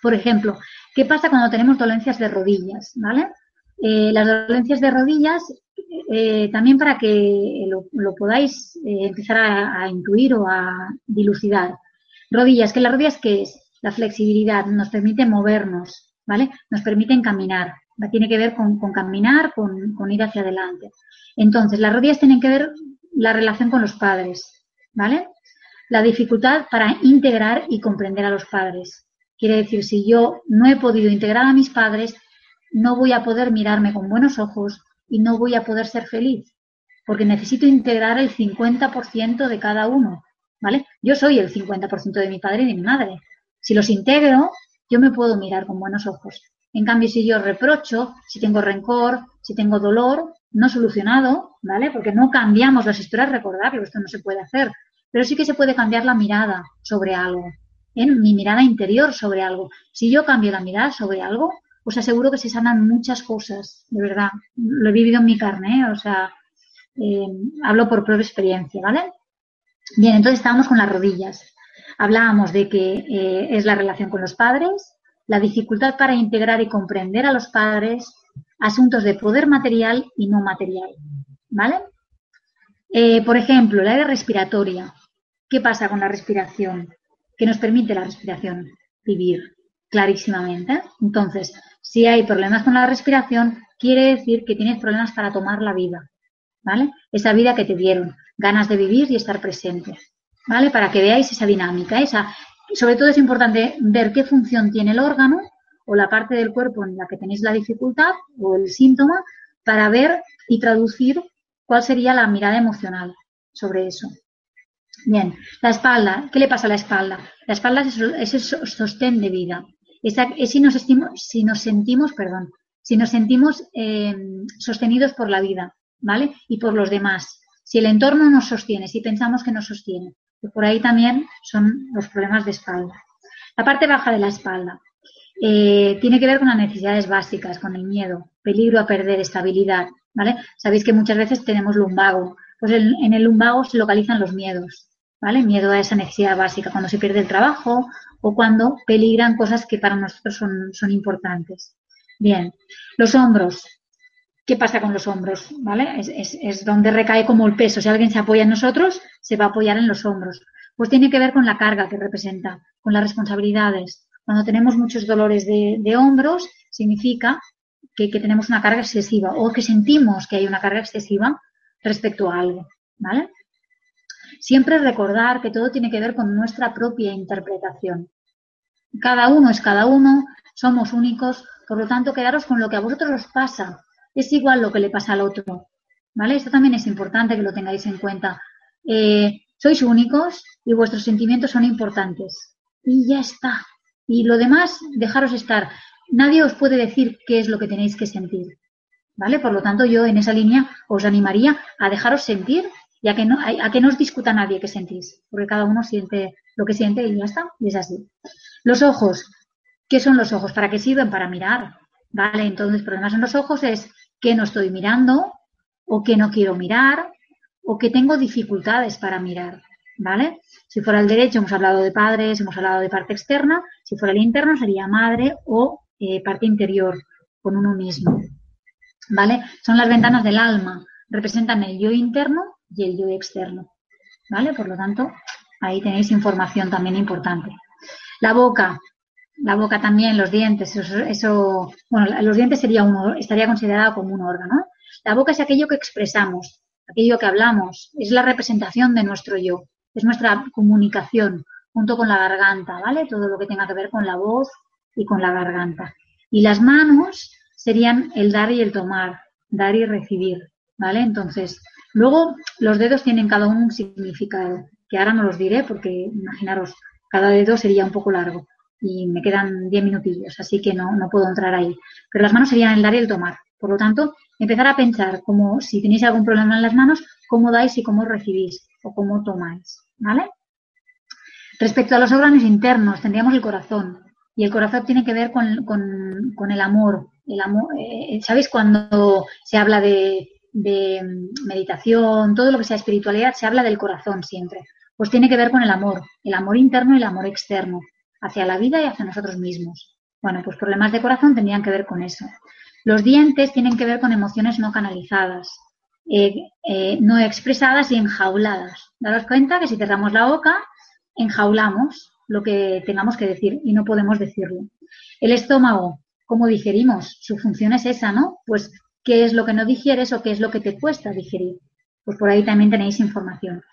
Por ejemplo, ¿qué pasa cuando tenemos dolencias de rodillas, ¿vale? Eh, las dolencias de rodillas, eh, también para que lo, podáis eh, empezar a, intuir o a dilucidar. Rodillas, ¿que las rodillas qué es? La flexibilidad, nos permite movernos, ¿vale? Nos permite caminar. Tiene que ver con, caminar, con, ir hacia adelante. Entonces, las rodillas tienen que ver la relación con los padres, ¿vale? La dificultad para integrar y comprender a los padres. Quiere decir, si yo no he podido integrar a mis padres, no voy a poder mirarme con buenos ojos y no voy a poder ser feliz, porque necesito integrar el 50% de cada uno, ¿vale? Yo soy el 50% de mi padre y de mi madre. Si los integro, yo me puedo mirar con buenos ojos. En cambio, si yo reprocho, si tengo rencor, si tengo dolor no solucionado, ¿vale? Porque no cambiamos las historias, recordarlo, esto no se puede hacer. Pero sí que se puede cambiar la mirada sobre algo, en mi mirada interior sobre algo. Si yo cambio la mirada sobre algo, os aseguro que se sanan muchas cosas, de verdad. Lo he vivido en mi carne, ¿eh? o sea, eh, hablo por propia experiencia, ¿vale? Bien, entonces estábamos con las rodillas. Hablábamos de que eh, es la relación con los padres, la dificultad para integrar y comprender a los padres, asuntos de poder material y no material, ¿vale? por ejemplo, la área respiratoria. ¿Qué pasa con la respiración? ¿Qué nos permite la respiración? Vivir clarísimamente. Entonces, si hay problemas con la respiración, quiere decir que tienes problemas para tomar la vida, ¿vale? Esa vida que te dieron, ganas de vivir y estar presente, ¿vale? Para que veáis esa dinámica, esa. Sobre todo es importante ver qué función tiene el órgano o la parte del cuerpo en la que tenéis la dificultad o el síntoma para ver y traducir cuál sería la mirada emocional sobre eso. Bien, la espalda, ¿qué le pasa a la espalda? La espalda es el sostén de vida, es, si, nos si nos sentimos, perdón, si nos sentimos eh, sostenidos por la vida, ¿vale? Y por los demás. Si el entorno nos sostiene, si pensamos que nos sostiene. Pues por ahí también son los problemas de espalda. La parte baja de la espalda eh, tiene que ver con las necesidades básicas, con el miedo, peligro a perder estabilidad, ¿vale? Sabéis que muchas veces tenemos lumbago. Pues en el lumbago se localizan los miedos, ¿vale? Miedo a esa necesidad básica, cuando se pierde el trabajo o cuando peligran cosas que para nosotros son, importantes. Bien, los hombros. ¿Qué pasa con los hombros? ¿Vale? Es, donde recae como el peso. Si alguien se apoya en nosotros, se va a apoyar en los hombros. Pues tiene que ver con la carga que representa, con las responsabilidades. Cuando tenemos muchos dolores de, hombros, significa que, que, tenemos una carga excesiva o que sentimos que hay una carga excesiva respecto a algo. ¿Vale? Siempre recordar que todo tiene que ver con nuestra propia interpretación. Cada uno es cada uno, somos únicos, por lo tanto, quedaros con lo que a vosotros os pasa. Es igual lo que le pasa al otro. ¿Vale? Esto también es importante que lo tengáis en cuenta. Eh, sois únicos y vuestros sentimientos son importantes. Y ya está. Y lo demás, dejaros estar. Nadie os puede decir qué es lo que tenéis que sentir. ¿Vale? Por lo tanto, yo en esa línea os animaría a dejaros sentir y a que no, a, que no os discuta nadie qué sentís, porque cada uno siente lo que siente y ya está, y es así. Los ojos, ¿qué son los ojos? ¿Para qué sirven? Para mirar, ¿vale? Entonces, problemas en los ojos es que no estoy mirando, o que no quiero mirar, o que tengo dificultades para mirar, ¿vale? Si fuera el derecho, hemos hablado de padres, hemos hablado de parte externa, si fuera el interno sería madre o eh, parte interior, con uno mismo, ¿vale? Son las ventanas del alma, representan el yo interno y el yo externo. ¿Vale? Por lo tanto, ahí tenéis información también importante. La boca, la boca también, los dientes, eso, bueno, los dientes sería uno, estaría considerado como un órgano. La boca es aquello que expresamos, aquello que hablamos, es la representación de nuestro yo, es nuestra comunicación junto con la garganta, ¿vale? Todo lo que tenga que ver con la voz y con la garganta. Y las manos serían el dar y el tomar, dar y recibir, ¿vale? Entonces, Luego, los dedos tienen cada uno un significado, que ahora no los diré porque, imaginaros, cada dedo sería un poco largo y me quedan 10 minutillos, así que no, no puedo entrar ahí. Pero las manos serían el dar y el tomar. Por lo tanto, empezar a pensar como si tenéis algún problema en las manos, cómo dais y cómo recibís o cómo tomáis. ¿Vale? Respecto a los órganos internos, tendríamos el corazón. Y el corazón tiene que ver con, con el amor, El amor, eh, ¿sabéis cuando se habla de, de mm, meditación, todo lo que sea espiritualidad, se habla del corazón siempre? Pues tiene que ver con el amor, el amor interno y el amor externo, hacia la vida y hacia nosotros mismos. Bueno, pues problemas de corazón tendrían que ver con eso. Los dientes tienen que ver con emociones no canalizadas, eh, eh, no expresadas y enjauladas. Daros cuenta que si cerramos la boca, enjaulamos lo que tengamos que decir y no podemos decirlo. El estómago, ¿cómo digerimos? Su función es esa, ¿no? Pues, ¿qué es lo que no digieres o qué es lo que te cuesta digerir? Pues por ahí también tenéis información.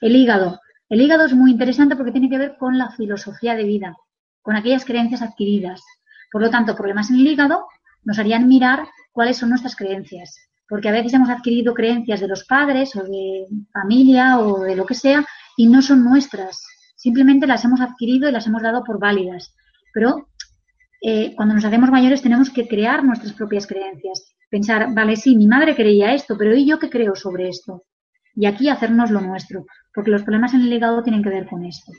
El hígado, el hígado es muy interesante porque tiene que ver con la filosofía de vida, con aquellas creencias adquiridas. Por lo tanto, problemas en el hígado nos harían mirar cuáles son nuestras creencias. Porque a veces hemos adquirido creencias de los padres o de familia o de lo que sea y no son nuestras. Simplemente las hemos adquirido y las hemos dado por válidas. Pero eh, cuando nos hacemos mayores tenemos que crear nuestras propias creencias. Pensar, vale, sí, mi madre creía esto, pero ¿y yo qué creo sobre esto? Y aquí hacernos lo nuestro porque los problemas en el hígado tienen que ver con esto.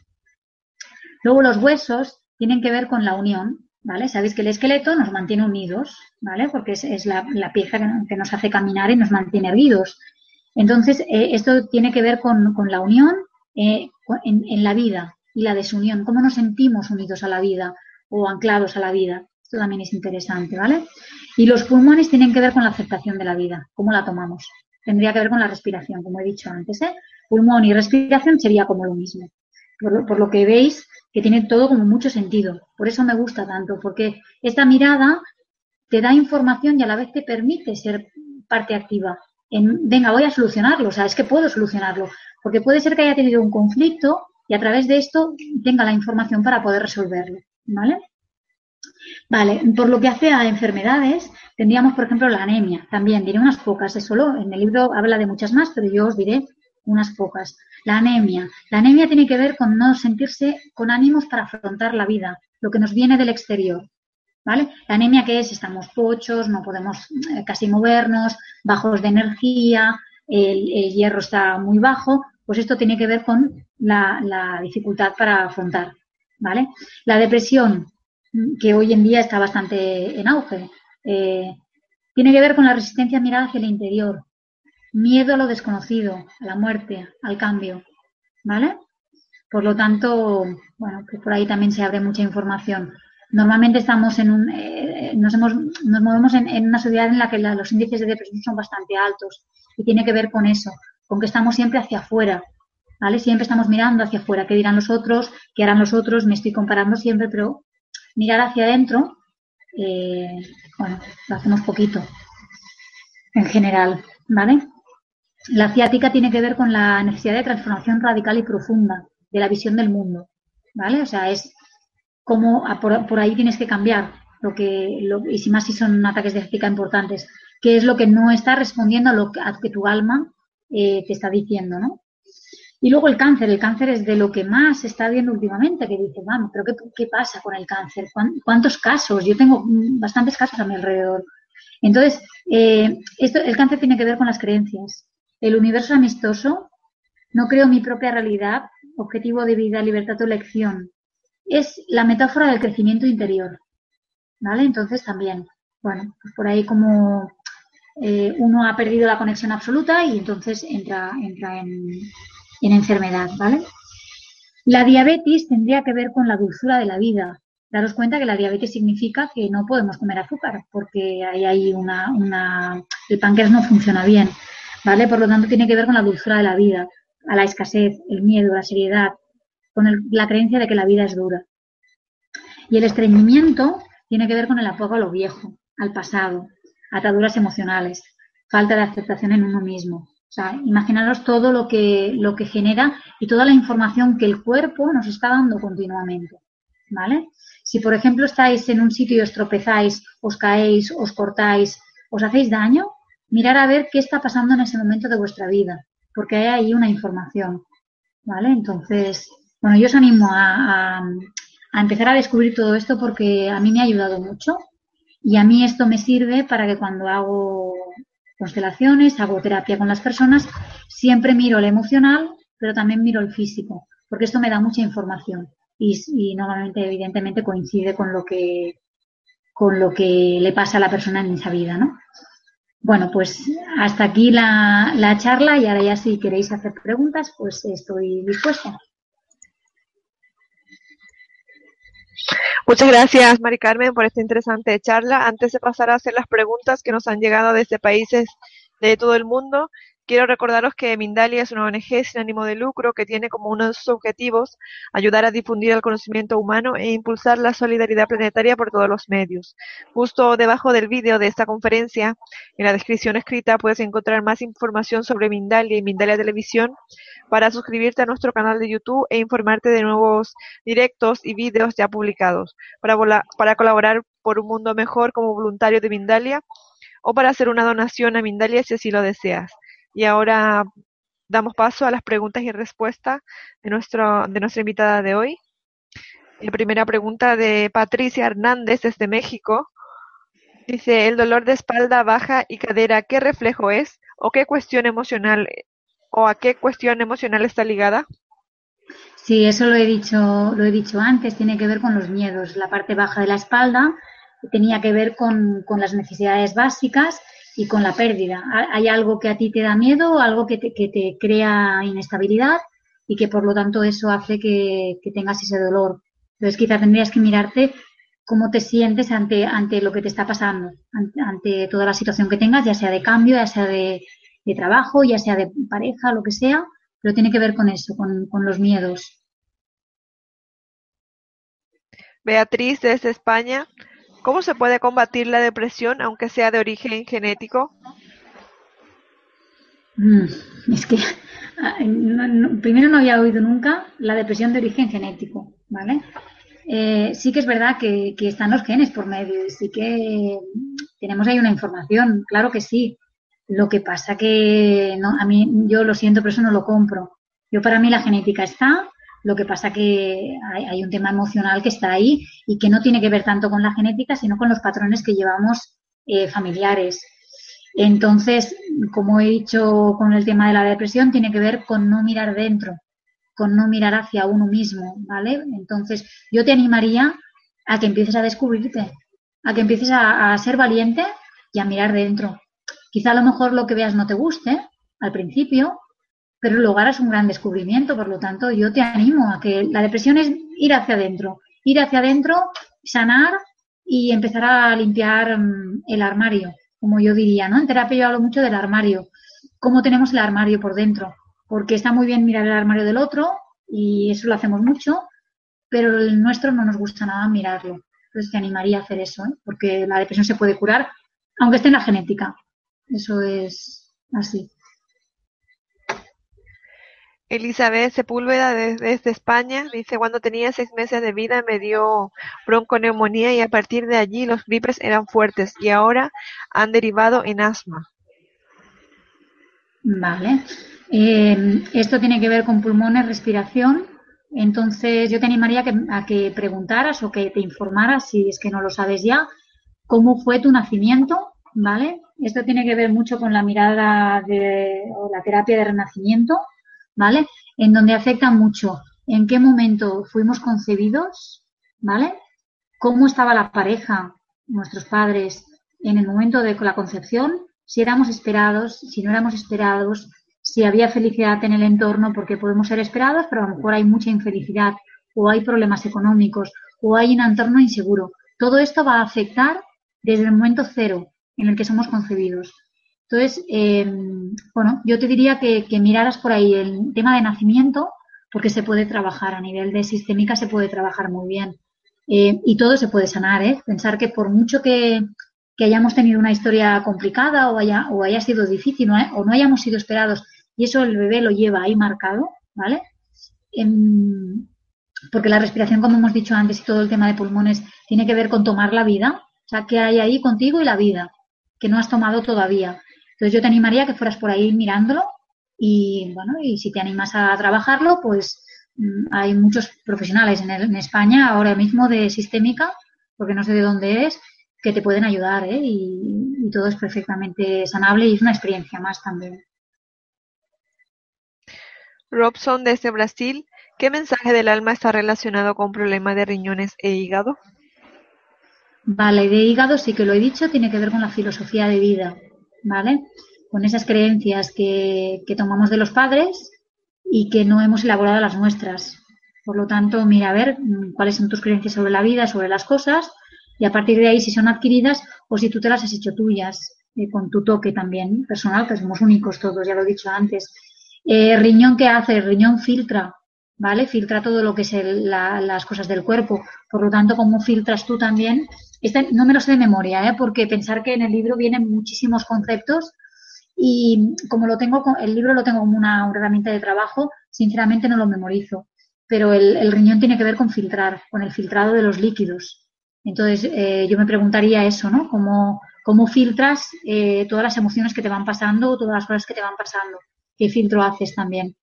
Luego los huesos tienen que ver con la unión, ¿vale? Sabéis que el esqueleto nos mantiene unidos, ¿vale? Porque es, la, pieza que, nos hace caminar y nos mantiene erguidos. Entonces, eh, esto tiene que ver con, la unión eh, en, la vida y la desunión, cómo nos sentimos unidos a la vida o anclados a la vida. Esto también es interesante, ¿vale? Y los pulmones tienen que ver con la aceptación de la vida, cómo la tomamos. Tendría que ver con la respiración, como he dicho antes, ¿eh? pulmón y respiración sería como lo mismo. Por, lo que veis que tiene todo como mucho sentido. Por eso me gusta tanto, porque esta mirada te da información y a la vez te permite ser parte activa. En, venga, voy a solucionarlo, o sea, es que puedo solucionarlo, porque puede ser que haya tenido un conflicto y a través de esto tenga la información para poder resolverlo, ¿vale? Vale, por lo que hace a enfermedades, tendríamos, por ejemplo, la anemia. También diré unas pocas, es solo en el libro habla de muchas más, pero yo os diré unas pocas. La anemia. La anemia tiene que ver con no sentirse con ánimos para afrontar la vida, lo que nos viene del exterior. ¿Vale? La anemia que es, estamos pochos, no podemos eh, casi movernos, bajos de energía, el, hierro está muy bajo, pues esto tiene que ver con la, dificultad para afrontar. ¿Vale? La depresión, que hoy en día está bastante en auge, eh, tiene que ver con la resistencia mirada hacia el interior, miedo a lo desconocido, a la muerte, al cambio, ¿vale? Por lo tanto, bueno, pues por ahí también se abre mucha información. Normalmente estamos en un, eh, nos movemos en, una sociedad en la que los índices de depresión son bastante altos y tiene que ver con eso, con que estamos siempre hacia afuera, ¿vale? Siempre estamos mirando hacia afuera, qué dirán los otros, qué harán los otros, me estoy comparando siempre, pero mirar hacia adentro, eh, bueno, lo hacemos poquito en general, ¿vale? La ciática tiene que ver con la necesidad de transformación radical y profunda de la visión del mundo, ¿vale? O sea, es como por, ahí tienes que cambiar lo que, y si más si son ataques de ciática importantes, qué es lo que no está respondiendo a lo que, tu alma eh, te está diciendo, ¿no? Y luego el cáncer, el cáncer es de lo que más se está viendo últimamente, que dice, vamos, pero ¿qué, pasa con el cáncer? ¿Cuántos casos? Yo tengo bastantes casos a mi alrededor. Entonces, eh, esto, el cáncer tiene que ver con las creencias. El universo amistoso, no creo mi propia realidad, objetivo de vida, libertad o elección. Es la metáfora del crecimiento interior. ¿Vale? Entonces también, bueno, pues por ahí como eh, uno ha perdido la conexión absoluta y entonces entra, entra en, en enfermedad, ¿vale? La diabetes tendría que ver con la dulzura de la vida. Daros cuenta que la diabetes significa que no podemos comer azúcar porque ahí hay una, una, el páncreas no funciona bien. ¿vale? Por lo tanto, tiene que ver con la dulzura de la vida, a la escasez, el miedo, la seriedad, con la creencia de que la vida es dura. Y el estreñimiento tiene que ver con el apego a lo viejo, al pasado, ataduras emocionales, falta de aceptación en uno mismo. O sea, imaginaros todo lo que, lo que genera y toda la información que el cuerpo nos está dando continuamente. ¿Vale? Si, por ejemplo, estáis en un sitio y os tropezáis, os caéis, os cortáis, os hacéis daño, mirar a ver qué está pasando en ese momento de vuestra vida, porque hay ahí una información, ¿vale? Entonces, bueno, yo os animo a, empezar a descubrir todo esto porque a mí me ha ayudado mucho y a mí esto me sirve para que cuando hago constelaciones, hago terapia con las personas, siempre miro el emocional, pero también miro el físico, porque esto me da mucha información y, normalmente, evidentemente, coincide con lo que con lo que le pasa a la persona en esa vida, ¿no? Bueno, pues hasta aquí la, la charla y ahora ya si queréis hacer preguntas, pues estoy dispuesta. Muchas gracias, Mari Carmen, por esta interesante charla. Antes de pasar a hacer las preguntas que nos han llegado desde países de todo el mundo, Quiero recordaros que Mindalia es una ONG sin ánimo de lucro que tiene como uno de sus objetivos ayudar a difundir el conocimiento humano e impulsar la solidaridad planetaria por todos los medios. Justo debajo del vídeo de esta conferencia, en la descripción escrita, puedes encontrar más información sobre Mindalia y Mindalia Televisión para suscribirte a nuestro canal de YouTube e informarte de nuevos directos y vídeos ya publicados. Para, colaborar por un mundo mejor como voluntario de Mindalia o para hacer una donación a Mindalia si así lo deseas. Y ahora damos paso a las preguntas y respuestas de, nuestro, de nuestra invitada de hoy. La primera pregunta de Patricia Hernández desde México. Dice, ¿el dolor de espalda baja y cadera qué reflejo es? ¿O qué cuestión emocional o a qué cuestión emocional está ligada? Sí, eso lo he dicho, lo he dicho antes, tiene que ver con los miedos. La parte baja de la espalda tenía que ver con, con las necesidades básicas y con la pérdida. Hay algo que a ti te da miedo, algo que te, que te crea inestabilidad y que por lo tanto eso hace que, tengas ese dolor. Entonces quizá tendrías que mirarte cómo te sientes ante, ante lo que te está pasando, ante, toda la situación que tengas, ya sea de cambio, ya sea de, trabajo, ya sea de pareja, lo que sea, pero tiene que ver con eso, con, con los miedos. Beatriz desde España ¿Cómo se puede combatir la depresión aunque sea de origen genético? Mm, es que primero no había oído nunca la depresión de origen genético, ¿vale? Eh, sí que es verdad que, están los genes por medio y sí que tenemos ahí una información, claro que sí. Lo que pasa que no, a mí yo lo siento, pero eso no lo compro. Yo para mí la genética está, lo que pasa que hay, un tema emocional que está ahí y que no tiene que ver tanto con la genética, sino con los patrones que llevamos eh, familiares. Entonces, como he dicho con el tema de la depresión, tiene que ver con no mirar dentro, con no mirar hacia uno mismo, ¿vale? Entonces, yo te animaría a que empieces a descubrirte, a que empieces a, a ser valiente y a mirar dentro. Quizá a lo mejor lo que veas no te guste al principio, pero luego harás un gran descubrimiento. Por lo tanto, yo te animo a que la depresión es ir hacia adentro, ir hacia adentro, sanar y empezar a limpiar mm, el armario, como yo diría, ¿no? En terapia yo hablo mucho del armario, cómo tenemos el armario por dentro, porque está muy bien mirar el armario del otro y eso lo hacemos mucho, pero el nuestro no nos gusta nada mirarlo. Entonces te animaría a hacer eso, ¿eh? porque la depresión se puede curar, aunque esté en la genética. Eso es así. Elizabeth Sepúlveda desde España dice, cuando tenía seis meses de vida me dio bronconeumonía y a partir de allí los gripes eran fuertes y ahora han derivado en asma. Vale. Eh, esto tiene que ver con pulmones, respiración. Entonces yo te animaría a que preguntaras o que te informaras, si es que no lo sabes ya, cómo fue tu nacimiento, ¿vale? Esto tiene que ver mucho con la mirada de, o la terapia de renacimiento ¿vale? En donde afecta mucho en qué momento fuimos concebidos, ¿vale? Cómo estaba la pareja, nuestros padres, en el momento de la concepción, si éramos esperados, si no éramos esperados, si había felicidad en el entorno, porque podemos ser esperados, pero a lo mejor hay mucha infelicidad, o hay problemas económicos, o hay un entorno inseguro. Todo esto va a afectar desde el momento cero en el que somos concebidos. Entonces, eh, bueno, yo te diría que, miraras por ahí el tema de nacimiento, porque se puede trabajar a nivel de sistémica, se puede trabajar muy bien. Eh, y todo se puede sanar, ¿eh? Pensar que por mucho que, hayamos tenido una historia complicada o haya, o haya sido difícil o no hayamos sido esperados y eso el bebé lo lleva ahí marcado, ¿vale? Em, porque la respiración, como hemos dicho antes, y todo el tema de pulmones tiene que ver con tomar la vida, o sea, que hay ahí contigo y la vida, que no has tomado todavía. Entonces yo te animaría a que fueras por ahí mirándolo y bueno, y si te animas a trabajarlo, pues mm, hay muchos profesionales en, España ahora mismo de sistémica, porque no sé de dónde es, que te pueden ayudar ¿eh? y, y todo es perfectamente sanable y es una experiencia más también. Robson desde Brasil, ¿qué mensaje del alma está relacionado con problemas de riñones e hígado? Vale, de hígado sí que lo he dicho, tiene que ver con la filosofía de vida, ¿vale? Con esas creencias que, que tomamos de los padres y que no hemos elaborado las nuestras. Por lo tanto, mira a ver mm, cuáles son tus creencias sobre la vida, sobre las cosas, y a partir de ahí si son adquiridas o si tú te las has hecho tuyas, eh, con tu toque también personal, que somos únicos todos, ya lo he dicho antes. Eh, riñón, ¿qué hace? El riñón filtra, ¿vale? Filtra todo lo que es las cosas del cuerpo. Por lo tanto, ¿cómo filtras tú también? Este, no me lo sé de memoria, ¿eh? porque pensar que en el libro vienen muchísimos conceptos y como lo tengo, el libro lo tengo como una, herramienta de trabajo, sinceramente no lo memorizo. Pero el, riñón tiene que ver con filtrar, con el filtrado de los líquidos. Entonces, eh, yo me preguntaría eso, ¿no? ¿Cómo, cómo filtras eh, todas las emociones que te van pasando, todas las cosas que te van pasando? ¿Qué filtro haces también?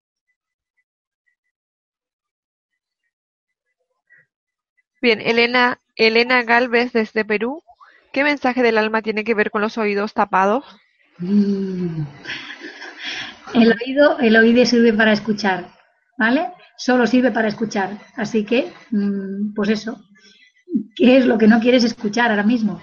Bien, Elena, Elena Galvez desde Perú. ¿Qué mensaje del alma tiene que ver con los oídos tapados? Mm. El oído, el oído sirve para escuchar, ¿vale? Solo sirve para escuchar. Así que, mm, pues eso. ¿Qué es lo que no quieres escuchar ahora mismo?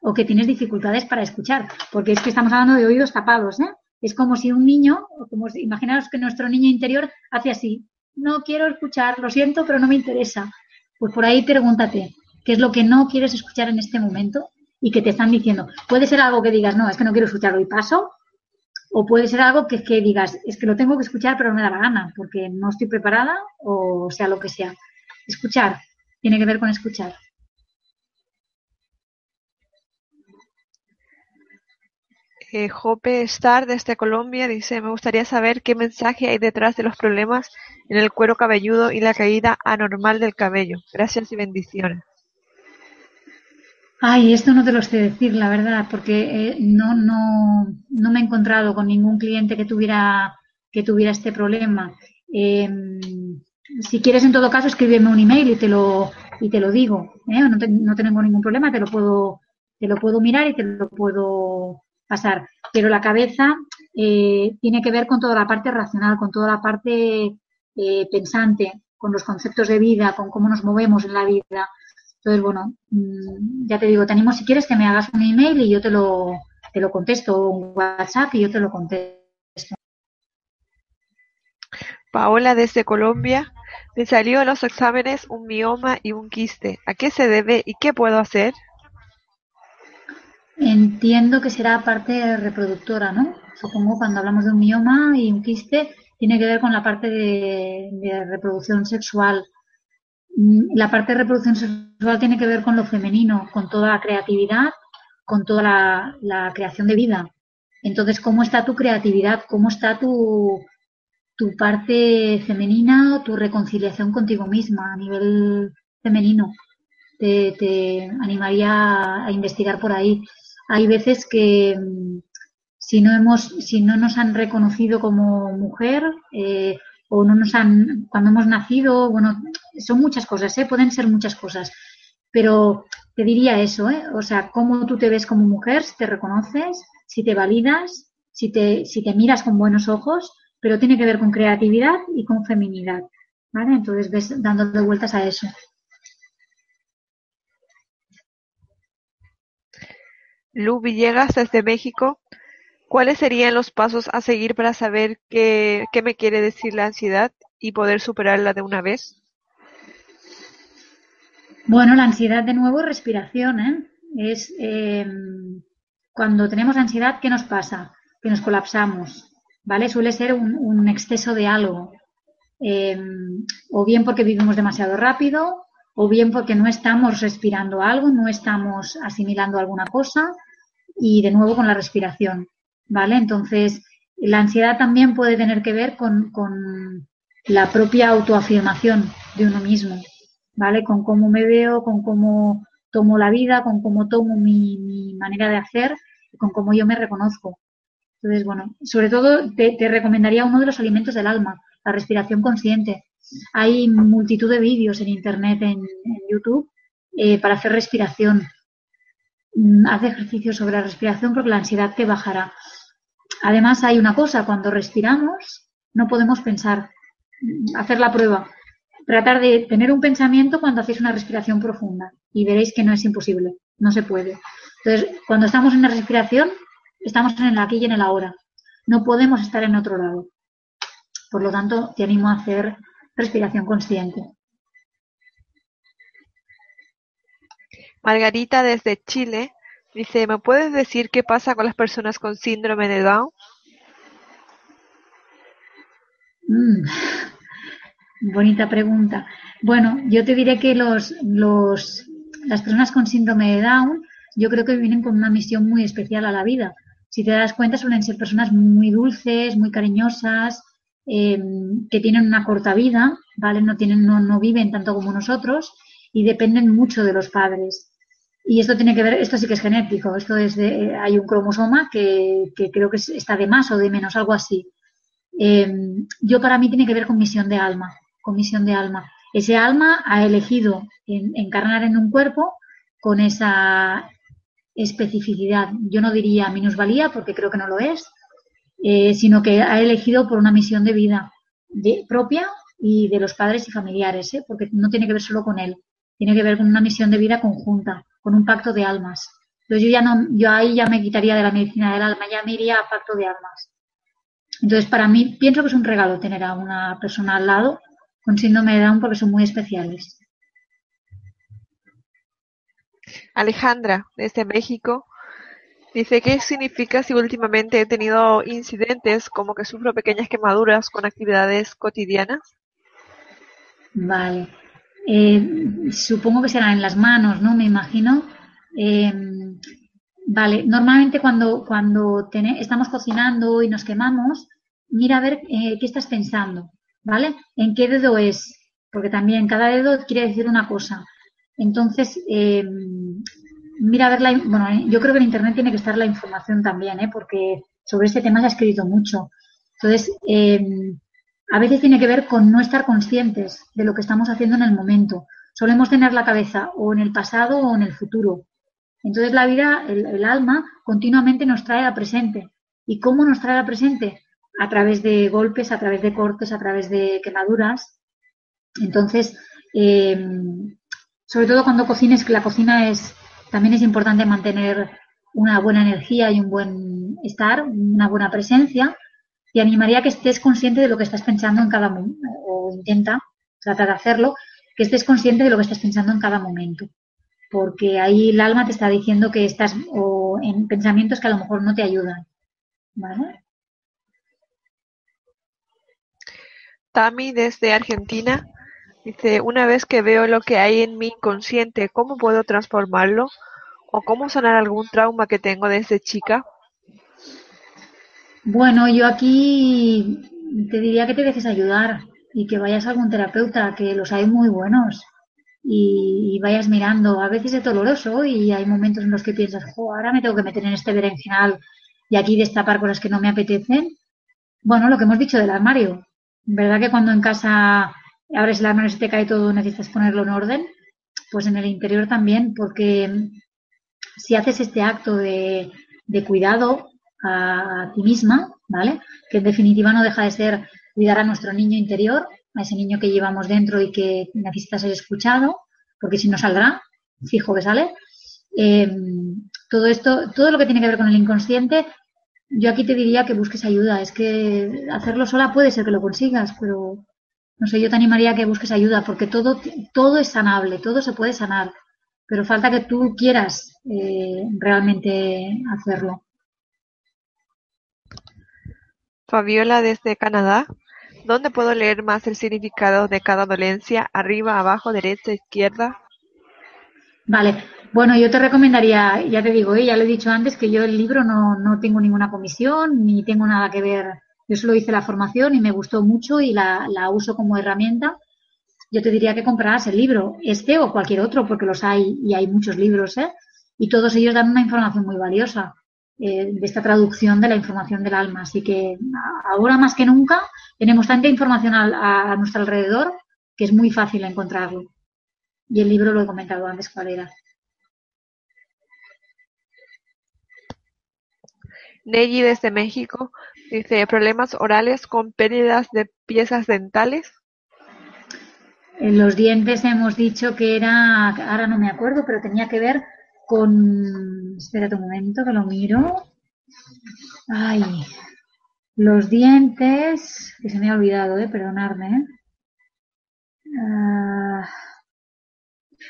O que tienes dificultades para escuchar. Porque es que estamos hablando de oídos tapados, ¿eh? Es como si un niño, como si, imaginaos que nuestro niño interior hace así. No quiero escuchar, lo siento, pero no me interesa. Pues por ahí pregúntate, ¿qué es lo que no quieres escuchar en este momento? y que te están diciendo, puede ser algo que digas, no, es que no quiero escucharlo y paso, o puede ser algo que, que digas, es que lo tengo que escuchar pero no me da la gana, porque no estoy preparada o sea lo que sea. Escuchar, tiene que ver con escuchar. Eh, Jope Star desde Colombia dice, me gustaría saber qué mensaje hay detrás de los problemas en el cuero cabelludo y la caída anormal del cabello. Gracias y bendiciones. Ay, esto no te lo sé decir, la verdad, porque eh, no, no, no me he encontrado con ningún cliente que tuviera, que tuviera este problema. Em, si quieres, en todo caso, escríbeme un email y te lo, y te lo digo. ¿eh? No, no tengo ningún problema, te lo puedo, te lo puedo mirar y te lo puedo pasar. Pero la cabeza eh, tiene que ver con toda la parte racional, con toda la parte pensante, con los conceptos de vida, con cómo nos movemos en la vida. Entonces, bueno, mm, ya te digo, te animo si quieres que me hagas un email y yo te lo, te lo contesto, o un WhatsApp y yo te lo contesto. Paola desde Colombia, me salió en los exámenes un mioma y un quiste. ¿A qué se debe y qué puedo hacer? Entiendo que será parte reproductora, ¿no? Supongo cuando hablamos de un mioma y un quiste tiene que ver con la parte de reproducción sexual. Mm, la parte de reproducción sexual tiene que ver con lo femenino, con toda la creatividad, con toda la, creación de vida. Entonces, ¿cómo está tu creatividad? ¿Cómo está tu, parte femenina o tu reconciliación contigo misma a nivel femenino? Te animaría a investigar por ahí. Hay veces que mm, si no hemos, si no nos han reconocido como mujer, eh, o no nos han, cuando hemos nacido, bueno, son muchas cosas, ¿eh? pueden ser muchas cosas, pero te diría eso, ¿eh? o sea, cómo tú te ves como mujer, si te reconoces, si te validas, si te, si te miras con buenos ojos, pero tiene que ver con creatividad y con feminidad, ¿vale? Entonces ves vueltas a eso. Lu Villegas desde México ¿Cuáles serían los pasos a seguir para saber qué, me quiere decir la ansiedad y poder superarla de una vez? Bueno, la ansiedad de nuevo es respiración, ¿eh? Es em, cuando tenemos ansiedad, ¿qué nos pasa? Que nos colapsamos, ¿vale? Suele ser un, exceso de algo. Em, o bien porque vivimos demasiado rápido, o bien porque no estamos respirando algo, no estamos asimilando alguna cosa, y de nuevo con la respiración. ¿vale? Entonces, la ansiedad también puede tener que ver con, la propia autoafirmación de uno mismo, ¿vale? Con cómo me veo, con cómo tomo la vida, con cómo tomo mi, manera de hacer, con cómo yo me reconozco. Entonces, bueno, sobre todo te, recomendaría uno de los alimentos del alma, la respiración consciente. Hay multitud de vídeos en Internet, en, YouTube, eh, para hacer respiración. Mm, haz ejercicio sobre la respiración porque la ansiedad te bajará. Además, hay una cosa, cuando respiramos, no podemos pensar, hacer la prueba, tratar de tener un pensamiento cuando hacéis una respiración profunda y veréis que no es imposible. no se puede. Entonces, cuando estamos en la respiración, estamos en el aquí y en el ahora. No podemos estar en otro lado. Por lo tanto, te animo a hacer respiración consciente. Margarita desde Chile dice, ¿me puedes decir qué pasa con las personas con síndrome de Down? Mm, bonita pregunta. Bueno, yo te diré que los, los, las personas con síndrome de Down yo creo que vienen con una misión muy especial a la vida. Si te das cuenta, suelen ser personas muy dulces, muy cariñosas, em, que tienen una corta vida, ¿vale? No, tienen, no, no viven tanto como nosotros y dependen mucho de los padres. Y esto tiene que ver, esto sí que es genético, esto es de, hay un cromosoma que, que creo que está de más o de menos, algo así. Em, yo para mí tiene que ver con misión de alma, con misión de alma. Ese alma ha elegido encarnar en un cuerpo con esa especificidad. Yo no diría minusvalía porque creo que no lo es, eh, sino que ha elegido por una misión de vida propia y de los padres y familiares, ¿eh? porque no tiene que ver solo con él, tiene que ver con una misión de vida conjunta, con un pacto de almas. Entonces yo ya no, yo ahí ya me quitaría de la medicina del alma, ya me iría a pacto de almas. Entonces para mí pienso que es un regalo tener a una persona al lado con síndrome de Down porque son muy especiales. Alejandra, desde México, dice, ¿qué significa si últimamente he tenido incidentes como que sufro pequeñas quemaduras con actividades cotidianas? Vale. Eh, supongo que será en las manos, ¿no? Me imagino. Eh, vale, normalmente cuando, cuando estamos cocinando y nos quemamos, mira a ver eh, qué estás pensando, ¿vale? ¿En qué dedo es? Porque también cada dedo quiere decir una cosa. Entonces, mira a ver la, bueno, yo creo que en Internet tiene que estar la información también, ¿eh? Porque sobre este tema se ha escrito mucho. Entonces, a veces tiene que ver con no estar conscientes de lo que estamos haciendo en el momento. Solemos tener la cabeza o en el pasado o en el futuro. Entonces la vida, el, alma, continuamente nos trae al presente. ¿Y cómo nos trae al presente? A través de golpes, a través de cortes, a través de quemaduras. Entonces, em, sobre todo cuando cocines, que la cocina es, también es importante mantener una buena energía y un buen estar, una buena presencia te animaría a que estés consciente de lo que estás pensando en cada momento, o intenta tratar de hacerlo, que estés consciente de lo que estás pensando en cada momento. Porque ahí el alma te está diciendo que estás o en pensamientos que a lo mejor no te ayudan. ¿Vale? Tami desde Argentina dice, una vez que veo lo que hay en mi inconsciente, ¿cómo puedo transformarlo? ¿O cómo sanar algún trauma que tengo desde chica? Bueno, yo aquí te diría que te dejes ayudar y que vayas a algún terapeuta, que los hay muy buenos y, vayas mirando. A veces es doloroso y hay momentos en los que piensas, jo, ahora me tengo que meter en este berenjenal y aquí destapar cosas que no me apetecen. Bueno, lo que hemos dicho del armario. ¿Verdad que cuando en casa abres el armario y se te cae todo, necesitas ponerlo en orden? Pues en el interior también, porque si haces este acto de, de cuidado, a ti misma, ¿vale? Que en definitiva no deja de ser cuidar a nuestro niño interior, a ese niño que llevamos dentro y que necesita ser escuchado, porque si no saldrá, fijo que sale. Em, todo esto, todo lo que tiene que ver con el inconsciente, yo aquí te diría que busques ayuda. Es que hacerlo sola puede ser que lo consigas, pero no sé, yo te animaría a que busques ayuda, porque todo, todo es sanable, todo se puede sanar, pero falta que tú quieras eh, realmente hacerlo. Fabiola desde Canadá, ¿dónde puedo leer más el significado de cada dolencia? ¿Arriba, abajo, derecha, izquierda? Vale, bueno, yo te recomendaría, ya te digo, ¿eh? ya lo he dicho antes, que yo el libro no, no tengo ninguna comisión ni tengo nada que ver. Yo solo hice la formación y me gustó mucho y la, la uso como herramienta. Yo te diría que compraras el libro, este o cualquier otro, porque los hay y hay muchos libros, ¿eh? Y todos ellos dan una información muy valiosa. Eh, de esta traducción de la información del alma. Así que ahora más que nunca tenemos tanta información a, nuestro alrededor que es muy fácil encontrarlo. Y el libro lo he comentado antes cuál era. Neji desde México dice problemas orales con pérdidas de piezas dentales. En los dientes hemos dicho que era, ahora no me acuerdo, pero tenía que ver con... Espérate un momento que lo miro. Ay, los dientes, que se me ha olvidado, eh, perdonadme. ¿eh? Ah,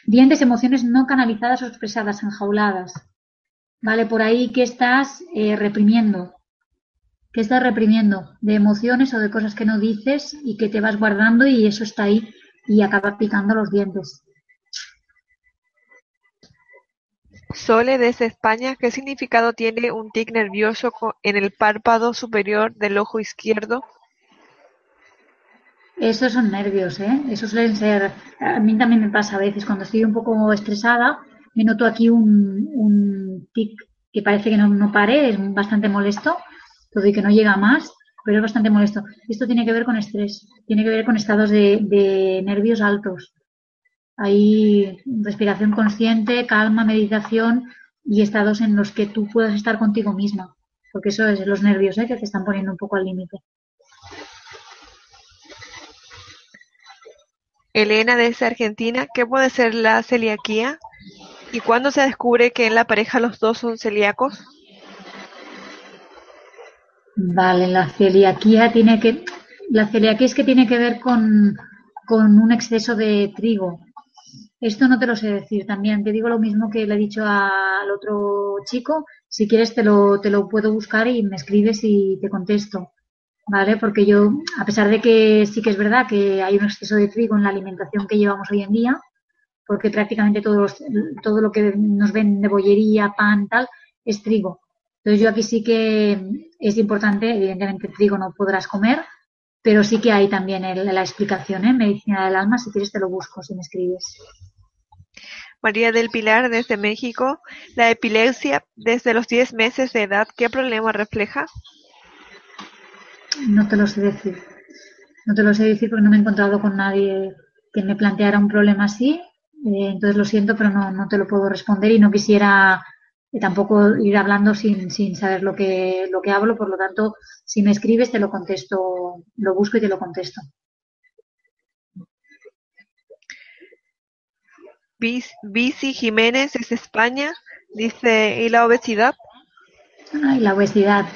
dientes, emociones no canalizadas o expresadas, enjauladas. ¿Vale? Por ahí que estás eh, reprimiendo. Que estás reprimiendo de emociones o de cosas que no dices y que te vas guardando y eso está ahí y acaba picando los dientes. Sole desde España, ¿qué significado tiene un tic nervioso en el párpado superior del ojo izquierdo? Esos son nervios, ¿eh? Eso suelen ser. A mí también me pasa a veces cuando estoy un poco estresada, me noto aquí un, un tic que parece que no, no pare, es bastante molesto, todo y que no llega más, pero es bastante molesto. Esto tiene que ver con estrés, tiene que ver con estados de, de nervios altos. Hay respiración consciente, calma, meditación y estados en los que tú puedas estar contigo misma, porque eso es los nervios ¿eh? que te están poniendo un poco al límite. Elena desde Argentina, ¿qué puede ser la celiaquía? ¿Y cuándo se descubre que en la pareja los dos son celíacos? Vale, la celiaquía tiene que. La celiaquía es que tiene que ver con, con un exceso de trigo. Esto no te lo sé decir también. Te digo lo mismo que le he dicho al otro chico. Si quieres te lo, te lo puedo buscar y me escribes y te contesto. ¿Vale? Porque yo, a pesar de que sí que es verdad que hay un exceso de trigo en la alimentación que llevamos hoy en día, porque prácticamente todos, todo lo que nos ven de bollería, pan, tal, es trigo. Entonces yo aquí sí que es importante, evidentemente trigo no podrás comer, pero sí que hay también la explicación en ¿eh? medicina del alma, si quieres te lo busco, si me escribes. María del Pilar desde México, la epilepsia desde los 10 meses de edad, ¿qué problema refleja? No te lo sé decir. No te lo sé decir porque no me he encontrado con nadie que me planteara un problema así. Eh, entonces lo siento, pero no, no te lo puedo responder y no quisiera y tampoco ir hablando sin, sin saber lo que, lo que hablo, por lo tanto, si me escribes te lo contesto, lo busco y te lo contesto. Bici Jiménez es España, dice, ¿y la obesidad? Ay, la obesidad.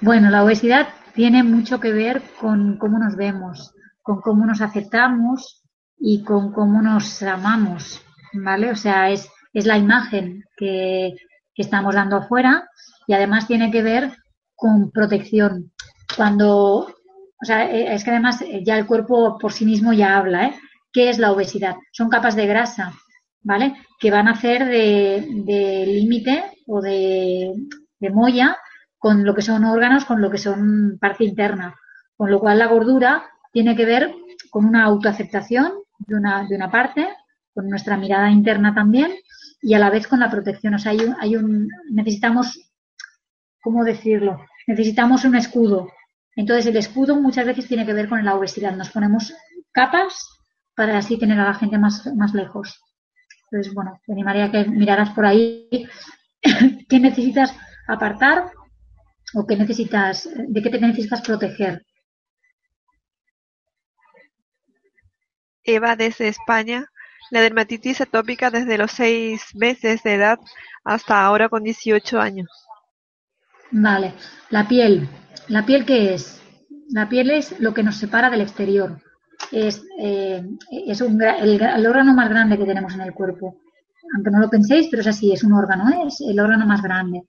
Bueno, la obesidad tiene mucho que ver con cómo nos vemos, con cómo nos aceptamos y con cómo nos amamos, ¿vale? O sea, es, es la imagen que, que estamos dando afuera y además tiene que ver con protección. Cuando, o sea, eh, es que además eh, ya el cuerpo por sí mismo ya habla, ¿eh? ¿Qué es la obesidad? Son capas de grasa, ¿vale? Que van a hacer de, límite o de, de molla con lo que son órganos, con lo que son parte interna. Con lo cual la gordura tiene que ver con una autoaceptación de una, de una parte, con nuestra mirada interna también y a la vez con la protección. O sea, hay un, hay un necesitamos, ¿cómo decirlo? Necesitamos un escudo. Entonces el escudo muchas veces tiene que ver con la obesidad. Nos ponemos capas para así tener a la gente más, más lejos. Entonces, bueno, te animaría que miraras por ahí qué necesitas apartar o qué necesitas, de qué te necesitas proteger. Eva desde España la dermatitis atópica desde los seis meses de edad hasta ahora con 18 años. Vale, la piel. ¿La piel qué es? La piel es lo que nos separa del exterior. Es, eh, es un, el, órgano más grande que tenemos en el cuerpo. Aunque no lo penséis, pero es así, es un órgano, ¿eh? es el órgano más grande.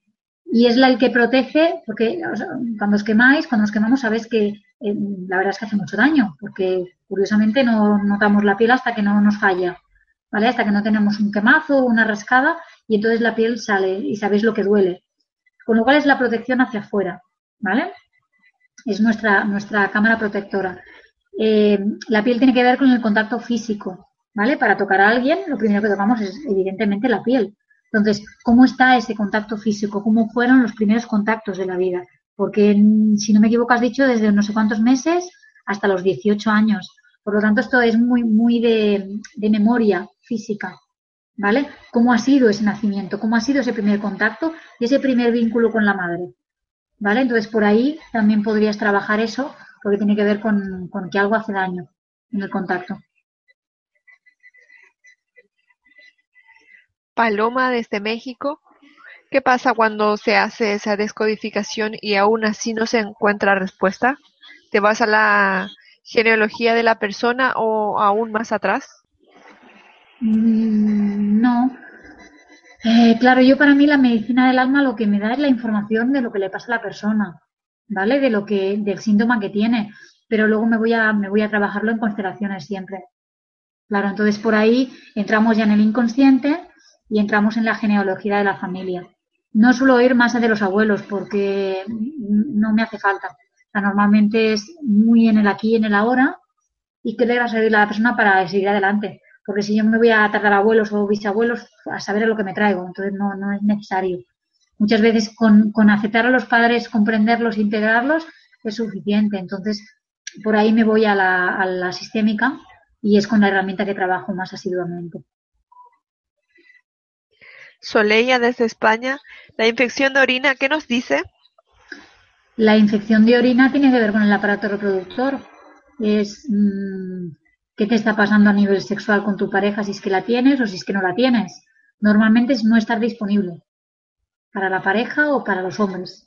Y es la el que protege, porque cuando os quemáis, cuando nos quemamos, sabéis que eh, la verdad es que hace mucho daño, porque curiosamente no notamos la piel hasta que no nos falla. ¿Vale? Hasta que no tenemos un quemazo o una rascada y entonces la piel sale y sabéis lo que duele. Con lo cual es la protección hacia afuera, ¿vale? Es nuestra, nuestra cámara protectora. Eh, la piel tiene que ver con el contacto físico, ¿vale? Para tocar a alguien, lo primero que tocamos es evidentemente la piel. Entonces, ¿cómo está ese contacto físico? ¿Cómo fueron los primeros contactos de la vida? Porque, si no me equivoco, has dicho desde no sé cuántos meses hasta los 18 años. Por lo tanto, esto es muy, muy de, de memoria física, ¿vale? ¿Cómo ha sido ese nacimiento? ¿Cómo ha sido ese primer contacto y ese primer vínculo con la madre? ¿Vale? Entonces, por ahí también podrías trabajar eso, porque tiene que ver con, con que algo hace daño en el contacto. Paloma desde México. ¿Qué pasa cuando se hace esa descodificación y aún así no se encuentra respuesta? ¿Te vas a la genealogía de la persona o aún más atrás? Mm, no. Eh, claro, yo para mí la medicina del alma lo que me da es la información de lo que le pasa a la persona, ¿vale? De lo que, del síntoma que tiene. Pero luego me voy a, me voy a trabajarlo en constelaciones siempre. Claro, entonces por ahí entramos ya en el inconsciente y entramos en la genealogía de la familia. No suelo ir más de los abuelos porque no me hace falta. normalmente es muy en el aquí y en el ahora y qué le va a servir a la persona para seguir adelante porque si yo me voy a tratar abuelos o bisabuelos, a saber a lo que me traigo, entonces no, no es necesario. Muchas veces con, con aceptar a los padres, comprenderlos, integrarlos, es suficiente. Entonces, por ahí me voy a la, a la sistémica y es con la herramienta que trabajo más asiduamente. Soleya desde España, la infección de orina, ¿qué nos dice? La infección de orina tiene que ver con el aparato reproductor. Es mm, qué te está pasando a nivel sexual con tu pareja, si es que la tienes o si es que no la tienes. Normalmente es no estar disponible para la pareja o para los hombres.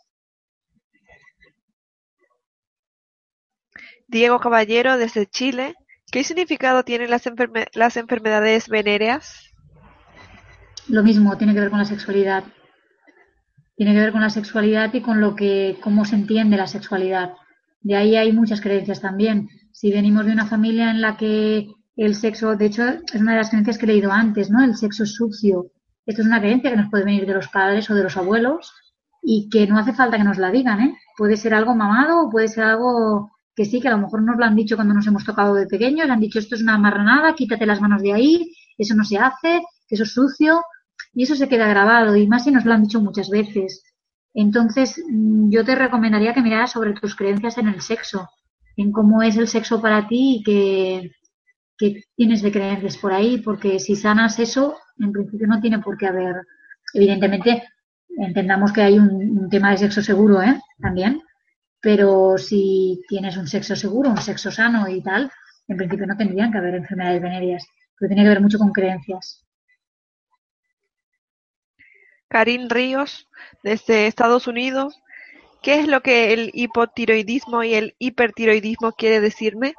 Diego Caballero desde Chile. ¿Qué significado tienen las, las enfermedades venéreas? Lo mismo, tiene que ver con la sexualidad. Tiene que ver con la sexualidad y con lo que, cómo se entiende la sexualidad. De ahí hay muchas creencias también si venimos de una familia en la que el sexo, de hecho, es una de las creencias que he leído antes, ¿no? El sexo es sucio. Esto es una creencia que nos puede venir de los padres o de los abuelos y que no hace falta que nos la digan, ¿eh? Puede ser algo mamado o puede ser algo que sí, que a lo mejor nos lo han dicho cuando nos hemos tocado de pequeños, le han dicho esto es una marranada, quítate las manos de ahí, eso no se hace, eso es sucio, y eso se queda grabado, y más si nos lo han dicho muchas veces. Entonces, mm, yo te recomendaría que miraras sobre tus creencias en el sexo, en cómo es el sexo para ti y qué, tienes de creencias por ahí, porque si sanas eso, en principio no tiene por qué haber, evidentemente, entendamos que hay un, tema de sexo seguro, ¿eh? También, pero si tienes un sexo seguro, un sexo sano y tal, en principio no tendrían que haber enfermedades venéreas, pero tiene que ver mucho con creencias. Karin Ríos, desde Estados Unidos, ¿Qué es lo que el hipotiroidismo y el hipertiroidismo quiere decirme?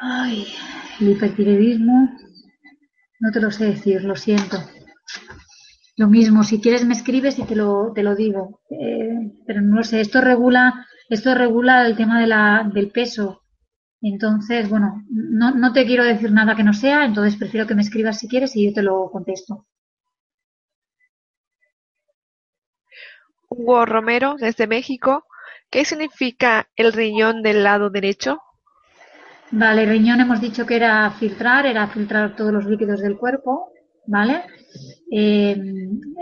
Ay, el hipertiroidismo, no te lo sé decir, lo siento. Lo mismo, si quieres me escribes y te lo, te lo digo. Eh, pero no lo sé, esto regula, esto regula el tema de la, del peso. Entonces, bueno, no, no te quiero decir nada que no sea, entonces prefiero que me escribas si quieres y yo te lo contesto. Hugo Romero, desde México. ¿Qué significa el riñón del lado derecho? Vale, riñón hemos dicho que era filtrar, era filtrar todos los líquidos del cuerpo, ¿vale? Eh,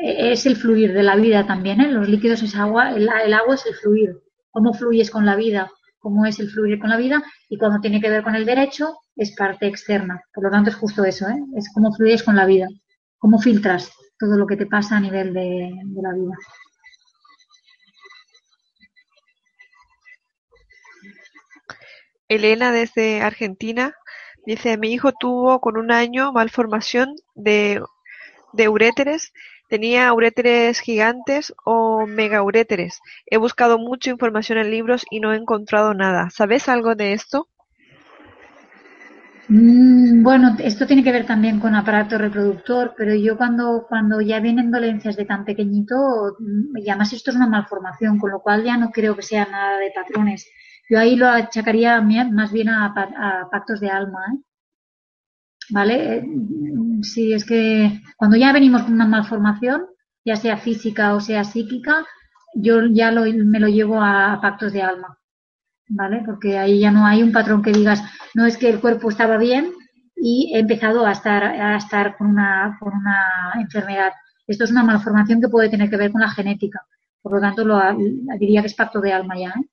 es el fluir de la vida también, ¿eh? Los líquidos es agua, el, agua es el fluir. ¿Cómo fluyes con la vida? ¿Cómo es el fluir con la vida? Y cuando tiene que ver con el derecho, es parte externa. Por lo tanto, es justo eso, ¿eh? Es cómo fluyes con la vida. Cómo filtras todo lo que te pasa a nivel de la vida. Elena desde Argentina dice, mi hijo tuvo con un año malformación de, de uréteres, tenía uréteres gigantes o megauréteres. He buscado mucha información en libros y no he encontrado nada. ¿Sabes algo de esto? Mm, bueno, esto tiene que ver también con aparato reproductor, pero yo cuando, cuando ya vienen dolencias de tan pequeñito, mm, y además esto es una malformación, con lo cual ya no creo que sea nada de patrones. Yo ahí lo achacaría más bien a, pactos de alma. ¿eh? ¿Vale? Si es que cuando ya venimos con una malformación, ya sea física o sea psíquica, yo ya me lo llevo a, pactos de alma. ¿Vale? Porque ahí ya no hay un patrón que digas, no es que el cuerpo estaba bien y he empezado a estar, a estar con, una, con una enfermedad. Esto es una malformación que puede tener que ver con la genética. Por lo tanto, lo, diría que es pacto de alma ya. ¿eh?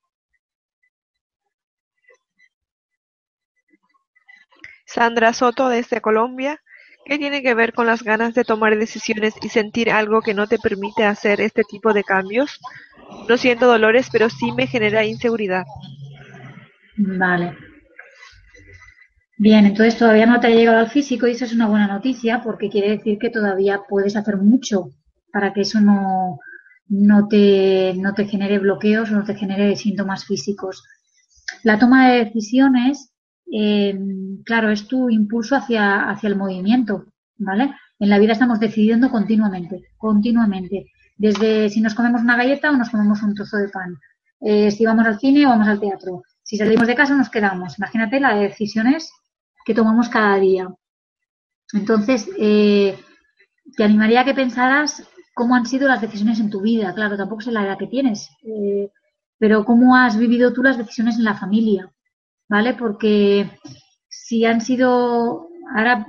Sandra Soto desde Colombia, ¿qué tiene que ver con las ganas de tomar decisiones y sentir algo que no te permite hacer este tipo de cambios? No siento dolores, pero sí me genera inseguridad. Vale. Bien, entonces todavía no te ha llegado al físico y eso es una buena noticia porque quiere decir que todavía puedes hacer mucho para que eso no, no, te, no te genere bloqueos o no te genere síntomas físicos. La toma de decisiones, eh, claro, es tu impulso hacia, hacia el movimiento, ¿vale? En la vida estamos decidiendo continuamente, continuamente. Desde si nos comemos una galleta o nos comemos un trozo de pan. Eh, si vamos al cine o vamos al teatro. Si salimos de casa o nos quedamos. Imagínate las decisiones que tomamos cada día. Entonces, eh, te animaría a que pensaras cómo han sido las decisiones en tu vida. Claro, tampoco sé la edad que tienes, pero cómo has vivido tú las decisiones en la familia, ¿vale? Porque si han sido, ahora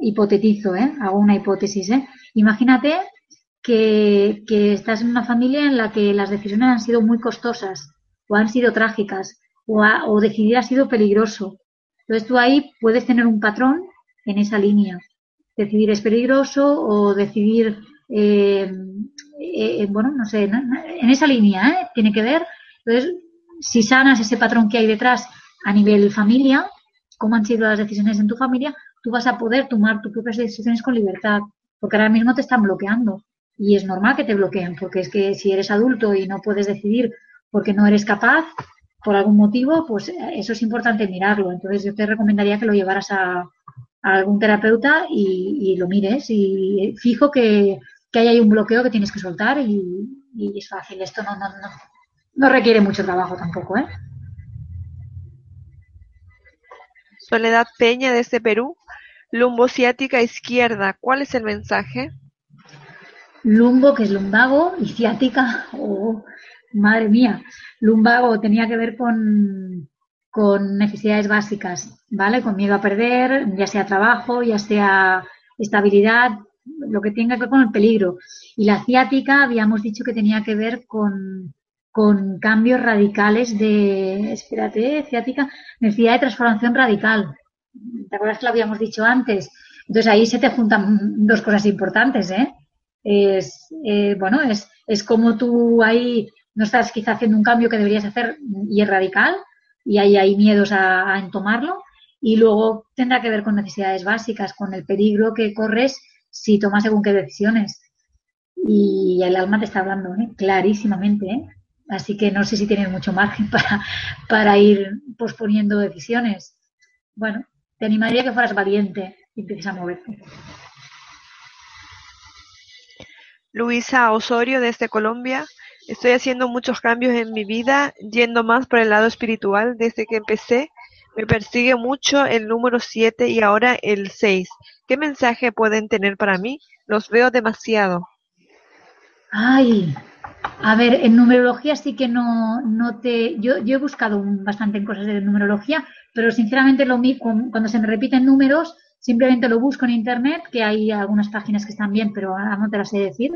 hipotetizo, ¿eh? Hago una hipótesis, ¿eh? Imagínate que, estás en una familia en la que las decisiones han sido muy costosas o han sido trágicas o, o decidir ha sido peligroso entonces tú ahí puedes tener un patrón en esa línea. Decidir es peligroso o decidir, eh, eh, bueno, no sé, en esa línea ¿eh? tiene que ver. Entonces, si sanas ese patrón que hay detrás a nivel familia, cómo han sido las decisiones en tu familia, tú vas a poder tomar tus propias decisiones con libertad, porque ahora mismo te están bloqueando. Y es normal que te bloqueen, porque es que si eres adulto y no puedes decidir porque no eres capaz, por algún motivo, pues eso es importante mirarlo. Entonces yo te recomendaría que lo llevaras a, algún terapeuta y, lo mires y fijo que, que ahí hay un bloqueo que tienes que soltar y, es fácil. Esto no, no, no, no, requiere mucho trabajo tampoco, ¿eh? Soledad Peña desde Perú. Lumbo ciática izquierda. ¿Cuál es el mensaje? Lumbo, que es lumbago, y ciática, o madre mía, lumbago tenía que ver con, con necesidades básicas, ¿vale? Con miedo a perder, ya sea trabajo, ya sea estabilidad, lo que tenga que ver con el peligro. Y la ciática habíamos dicho que tenía que ver con, con cambios radicales de, espérate, ciática, necesidad de transformación radical. ¿Te acuerdas que lo habíamos dicho antes? Entonces ahí se te juntan dos cosas importantes, ¿eh? Es, eh, bueno, es, es como tú ahí no estás quizá haciendo un cambio que deberías hacer y es radical y ahí hay miedos a, tomarlo. Y luego tendrá que ver con necesidades básicas, con el peligro que corres si tomas según qué decisiones. Y el alma te está hablando ¿eh? clarísimamente. ¿eh? Así que no sé si tienes mucho margen para, para ir posponiendo decisiones. Bueno, te animaría a que fueras valiente y empieces a moverte. Luisa Osorio desde Colombia. Estoy haciendo muchos cambios en mi vida, yendo más por el lado espiritual desde que empecé. Me persigue mucho el número 7 y ahora el 6. ¿Qué mensaje pueden tener para mí? Los veo demasiado. Ay, a ver, en numerología sí que no, no te... Yo, yo he buscado bastante en cosas de numerología, pero sinceramente lo cuando se me repiten números, simplemente lo busco en internet, que hay algunas páginas que están bien, pero ahora no te las sé decir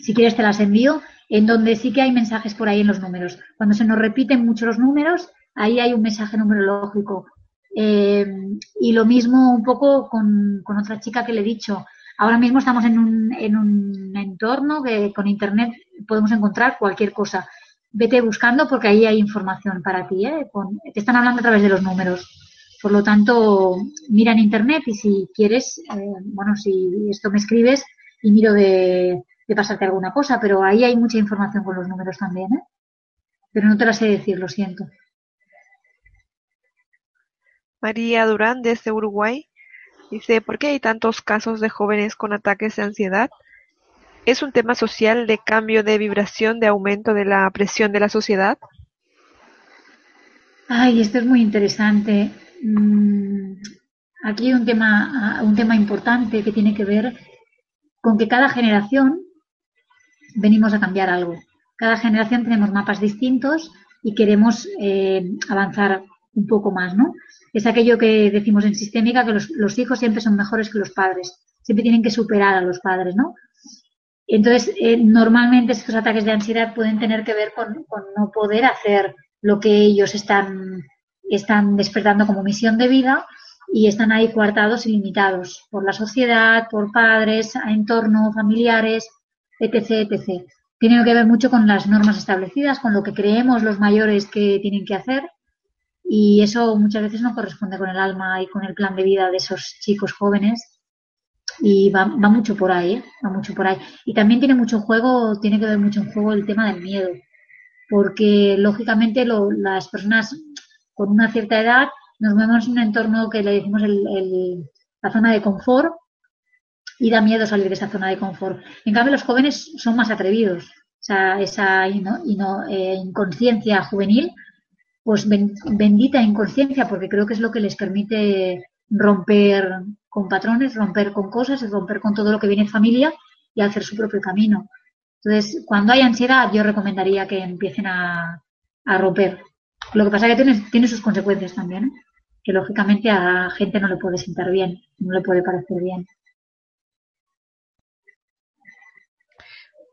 si quieres te las envío, en donde sí que hay mensajes por ahí en los números. Cuando se nos repiten mucho los números, ahí hay un mensaje numerológico. Eh, y lo mismo un poco con, otra chica que le he dicho. Ahora mismo estamos en un, en un entorno que con Internet podemos encontrar cualquier cosa. Vete buscando porque ahí hay información para ti. ¿eh? te están hablando a través de los números. Por lo tanto, mira en Internet y si quieres, eh, bueno, si esto me escribes y miro de, de pasarte alguna cosa, pero ahí hay mucha información con los números también, ¿eh? Pero no te la sé decir, lo siento. María Durán, desde Uruguay, dice, ¿por qué hay tantos casos de jóvenes con ataques de ansiedad? ¿Es un tema social de cambio de vibración, de aumento de la presión de la sociedad? Ay, esto es muy interesante. Mm, aquí hay un tema, un tema importante que tiene que ver con que cada generación venimos a cambiar algo. Cada generación tenemos mapas distintos y queremos eh, avanzar un poco más, ¿no? Es aquello que decimos en sistémica, que los, hijos siempre son mejores que los padres, siempre tienen que superar a los padres, ¿no? Entonces, eh, normalmente estos ataques de ansiedad pueden tener que ver con, no poder hacer lo que ellos están, están despertando como misión de vida y están ahí coartados y limitados por la sociedad, por padres, entorno, familiares, etc., etc. Tiene que ver mucho con las normas establecidas, con lo que creemos los mayores que tienen que hacer y eso muchas veces no corresponde con el alma y con el plan de vida de esos chicos jóvenes y va, mucho por ahí, ¿eh? va mucho por ahí. Y también tiene mucho juego, tiene que ver mucho en juego el tema del miedo, porque lógicamente las personas con una cierta edad nos movemos en un entorno que le decimos el, la zona de confort y da miedo salir de esa zona de confort. En cambio, los jóvenes son más atrevidos. O sea, esa eh, inconsciencia juvenil, pues bendita inconsciencia, porque creo que es lo que les permite romper con patrones, romper con cosas romper con todo lo que viene en familia y hacer su propio camino. Entonces, cuando hay ansiedad, yo recomendaría que empiecen a, romper. Lo que pasa es que tiene, tiene sus consecuencias también, ¿eh? que lógicamente a la gente no le puede sentar bien, no le puede parecer bien.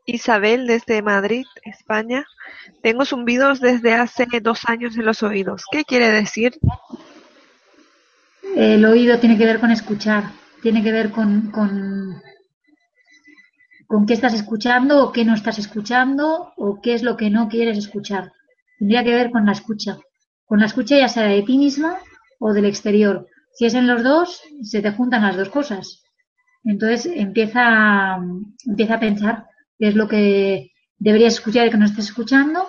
Isabel desde Madrid, España. Tengo zumbidos desde hace dos años en los oídos. ¿Qué quiere decir? El oído tiene que ver con escuchar, tiene que ver con, con, qué estás escuchando o qué no estás escuchando o qué es lo que no quieres escuchar. Tendría que ver con la escucha. Con la escucha ya sea de ti misma o del exterior. Si es en los dos, se te juntan las dos cosas. Entonces empieza, empieza a pensar qué es lo que deberías escuchar y que no estés escuchando,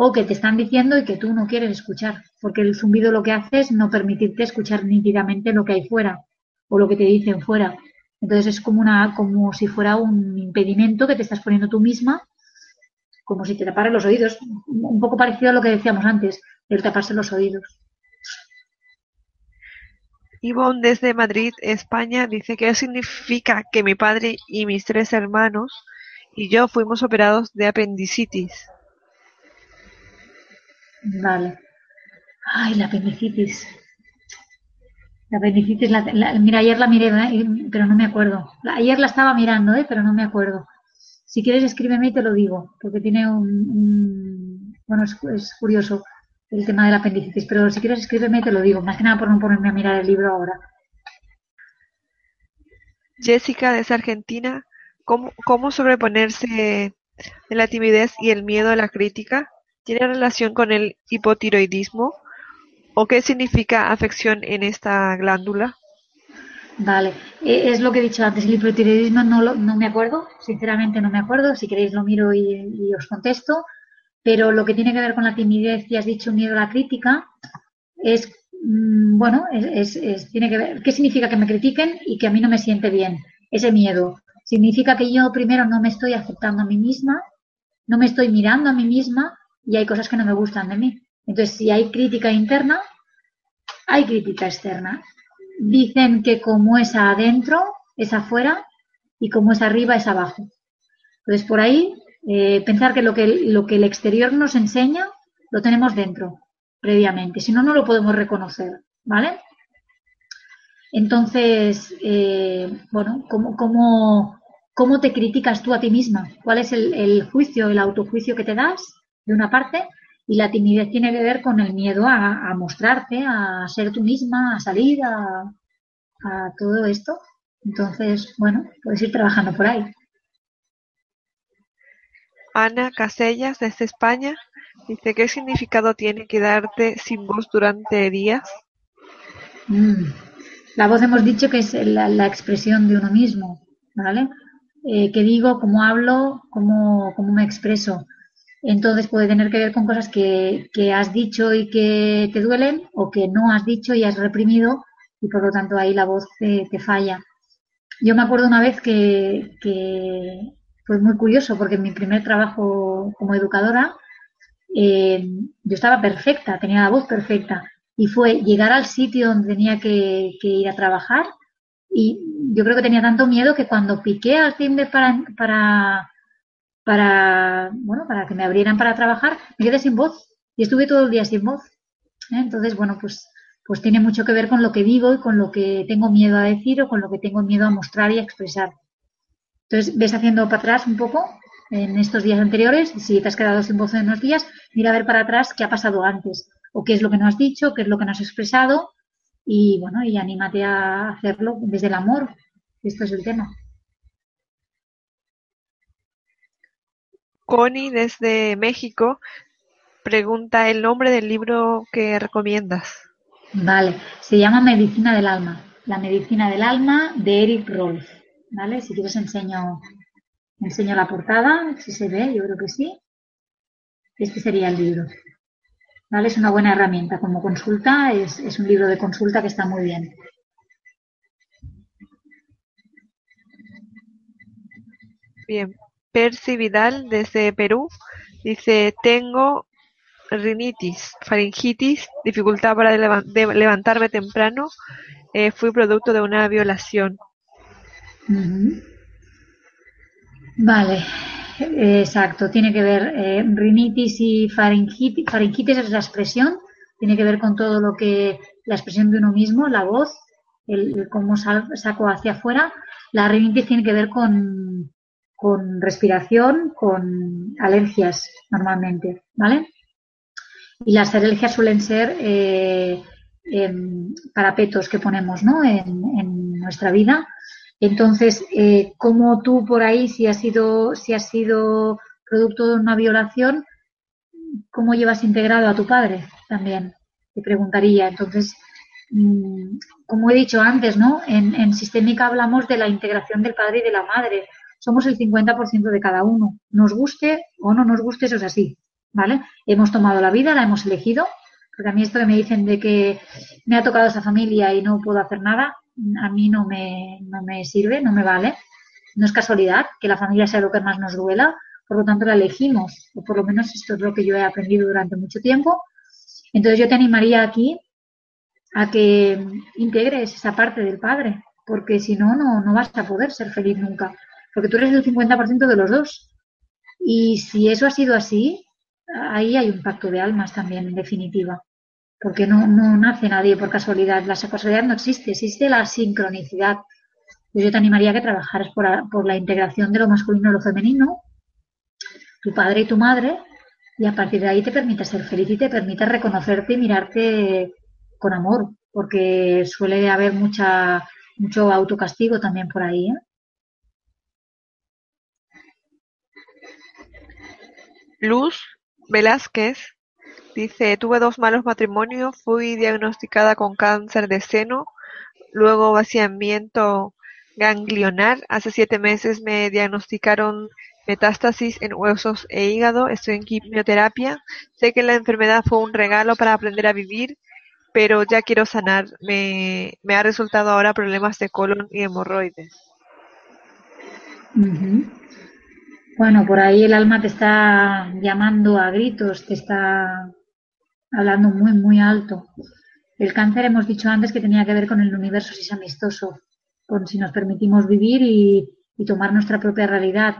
o que te están diciendo y que tú no quieres escuchar, porque el zumbido lo que hace es no permitirte escuchar nítidamente lo que hay fuera o lo que te dicen fuera. Entonces es como una, como si fuera un impedimento que te estás poniendo tú misma, como si te taparan los oídos, un poco parecido a lo que decíamos antes, el taparse los oídos. Ivonne desde Madrid, España, dice que significa que mi padre y mis tres hermanos y yo fuimos operados de apendicitis. Vale. Ay, la apendicitis. La apendicitis, la, mira, ayer la miré, pero no me acuerdo. Ayer la estaba mirando, ¿eh? pero no me acuerdo. Si quieres, escríbeme y te lo digo, porque tiene un... bueno, es, curioso el tema de la apendicitis, pero si quieres, escríbeme y te lo digo. Más que nada por no ponerme a mirar el libro ahora. Jessica, desde Argentina, ¿Cómo, sobreponerse la timidez y el miedo a la crítica? ¿Tiene relación con el hipotiroidismo? ¿O qué significa afección en esta glándula? Vale, e, es lo que he dicho antes, el hipotiroidismo no, no me acuerdo, sinceramente no me acuerdo, si queréis lo miro y, os contesto, pero lo que tiene que ver con la timidez y has dicho miedo a la crítica es, mm, bueno, es, tiene que ver, ¿qué significa que me critiquen y que a mí no me siente bien? Ese miedo. Significa que yo primero no me estoy aceptando a mí misma, no me estoy mirando a mí misma y hay cosas que no me gustan de mí. Entonces, si hay crítica interna, hay crítica externa. Dicen que como es adentro, es afuera y como es arriba, es abajo. Entonces, por ahí, eh, pensar que lo, que lo que el exterior nos enseña, lo tenemos dentro, previamente. Si no, no lo podemos reconocer, ¿vale? Entonces, eh, bueno, ¿cómo, cómo, cómo te criticas tú a ti misma, cuál es el, juicio, el autojuicio que te das, de una parte, y la timidez tiene que ver con el miedo a, mostrarte, a ser tú misma, a salir, a, todo esto. Entonces, bueno, puedes ir trabajando por ahí. Ana Casellas, desde España, dice, ¿qué significado tiene quedarte sin voz durante días? Mm. La voz hemos dicho que es la, la, expresión de uno mismo, ¿vale? Eh, qué digo, cómo hablo, cómo, cómo, me expreso. Entonces puede tener que ver con cosas que, que, has dicho y que te duelen o que no has dicho y has reprimido y por lo tanto ahí la voz te, falla. Yo me acuerdo una vez que, que, fue muy curioso porque en mi primer trabajo como educadora eh, yo estaba perfecta, tenía la voz perfecta y fue llegar al sitio donde tenía que, que ir a trabajar y yo creo que tenía tanto miedo que cuando piqué al timbre para, para, para, bueno, para que me abrieran para trabajar, me quedé sin voz y estuve todo el día sin voz. ¿eh? Entonces, bueno, pues, pues tiene mucho que ver con lo que digo y con lo que tengo miedo a decir o con lo que tengo miedo a mostrar y a expresar. Entonces, ves haciendo para atrás un poco en estos días anteriores, si te has quedado sin voz en unos días, mira a ver para atrás qué ha pasado antes, o qué es lo que no has dicho, qué es lo que no has expresado, y bueno, y anímate a hacerlo desde el amor. Esto es el tema. Connie desde México pregunta el nombre del libro que recomiendas. Vale, se llama Medicina del Alma. La Medicina del Alma de Eric Rolf. ¿Vale? Si quieres enseño, enseño la portada, si se ve, yo creo que sí. Este sería el libro. ¿Vale? Es una buena herramienta como consulta, es, es un libro de consulta que está muy bien. Bien, Percy Vidal desde Perú dice, tengo rinitis, faringitis, dificultad para levantarme temprano, eh, fui producto de una violación. Vale, exacto, tiene que ver eh, rinitis y faringitis, faringitis es la expresión, tiene que ver con todo lo que, la expresión de uno mismo, la voz, el, cómo saco hacia afuera, la rinitis tiene que ver con, con respiración, con alergias normalmente, ¿vale? Y las alergias suelen ser eh, parapetos que ponemos ¿no? en, nuestra vida. Entonces, eh, ¿cómo tú por ahí, si has sido, si has sido producto de una violación, cómo llevas integrado a tu padre también? Te preguntaría. Entonces, mm, como he dicho antes, ¿no? En, en Sistémica hablamos de la integración del padre y de la madre. Somos el 50% de cada uno. Nos guste o no nos guste, eso es así. ¿vale? Hemos tomado la vida, la hemos elegido, porque a mí esto que me dicen de que me ha tocado esa familia y no puedo hacer nada, a mí no me, no me sirve, no me vale. No es casualidad que la familia sea lo que más nos duela, por lo tanto la elegimos, o por lo menos esto es lo que yo he aprendido durante mucho tiempo. Entonces yo te animaría aquí a que integres esa parte del padre, porque si no, no, no vas a poder ser feliz nunca, porque tú eres el 50% de los dos. Y si eso ha sido así, ahí hay un pacto de almas también, en definitiva, porque no, no nace nadie por casualidad. La casualidad no existe, existe la sincronicidad. Yo te animaría a que trabajaras por, por la integración de lo masculino y lo femenino, tu padre y tu madre, y a partir de ahí te permite ser feliz y te permite reconocerte y mirarte con amor, porque suele haber mucha, mucho autocastigo también por ahí. ¿eh? Luz Velázquez dice, tuve dos malos matrimonios, fui diagnosticada con cáncer de seno, luego vaciamiento ganglionar, hace siete meses me diagnosticaron metástasis en huesos e hígado, estoy en quimioterapia, sé que la enfermedad fue un regalo para aprender a vivir, pero ya quiero sanar, me, me ha resultado ahora problemas de colon y hemorroides. Bueno, por ahí el alma te está llamando a gritos, te está hablando muy, muy alto. El cáncer hemos dicho antes que tenía que ver con el universo si es amistoso, con si nos permitimos vivir y, tomar nuestra propia realidad,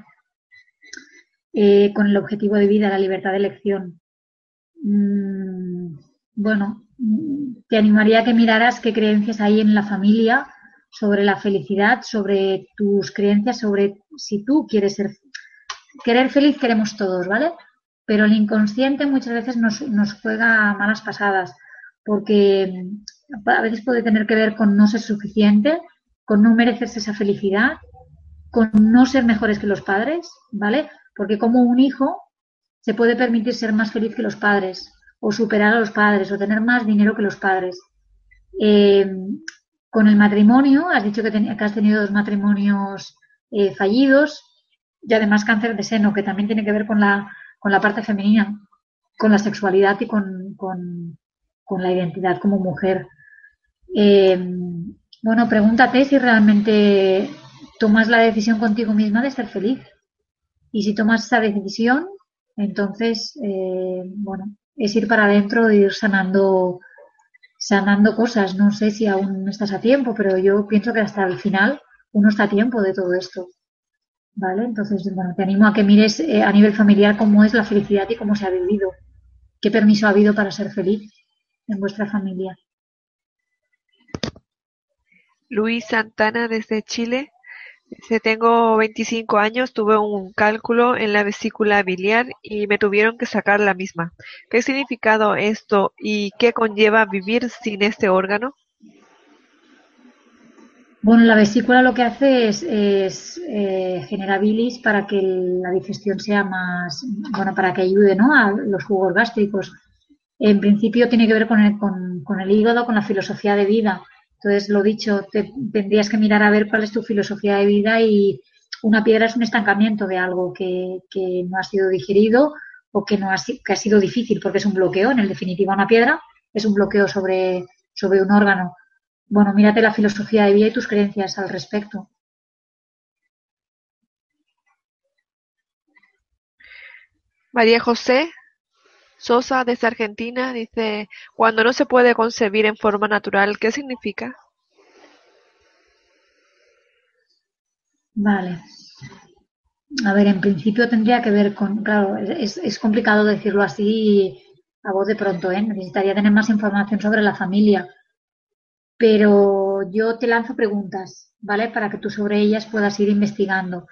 eh, con el objetivo de vida, la libertad de elección. Mm, bueno, te animaría a que miraras qué creencias hay en la familia sobre la felicidad, sobre tus creencias, sobre si tú quieres ser querer feliz queremos todos, ¿vale? Pero el inconsciente muchas veces nos, nos juega malas pasadas, porque mm, a veces puede tener que ver con no ser suficiente, con no merecerse esa felicidad, con no ser mejores que los padres, ¿vale? Porque como un hijo se puede permitir ser más feliz que los padres, o superar a los padres, o tener más dinero que los padres. Eh, con el matrimonio, has dicho que, que has tenido dos matrimonios eh, fallidos, y además cáncer de seno, que también tiene que ver con la, con la parte femenina, con la sexualidad y con, con, la identidad como mujer. Eh, bueno, pregúntate si realmente tomas la decisión contigo misma de ser feliz. Y si tomas esa decisión, entonces, eh, bueno, es ir para adentro e ir sanando, sanando cosas. No sé si aún estás a tiempo, pero yo pienso que hasta el final uno está a tiempo de todo esto. ¿Vale? Entonces, bueno, te animo a que mires eh, a nivel familiar cómo es la felicidad y cómo se ha vivido, qué permiso ha habido para ser feliz en vuestra familia. Luis Santana desde Chile. Tengo 25 años, tuve un cálculo en la vesícula biliar y me tuvieron que sacar la misma. ¿Qué significado esto y qué conlleva vivir sin este órgano? Bueno, la vesícula lo que hace es, es eh, genera bilis para que la digestión sea más, bueno, para que ayude, ¿no? A los jugos gástricos. En principio tiene que ver con el, con, el hígado, con la filosofía de vida. Entonces, lo dicho, te, tendrías que mirar a ver cuál es tu filosofía de vida y una piedra es un estancamiento de algo que, que no ha sido digerido o que, no ha, que ha sido difícil porque es un bloqueo. En el definitiva, una piedra es un bloqueo sobre, sobre un órgano. Bueno, mírate la filosofía de vida y tus creencias al respecto. María José Sosa, desde Argentina, dice, cuando no se puede concebir en forma natural, ¿qué significa? Vale. A ver, en principio tendría que ver con, claro, es, es complicado decirlo así a voz de pronto, ¿eh? Necesitaría tener más información sobre la familia. Pero yo te lanzo preguntas, ¿vale? Para que tú sobre ellas puedas ir investigando.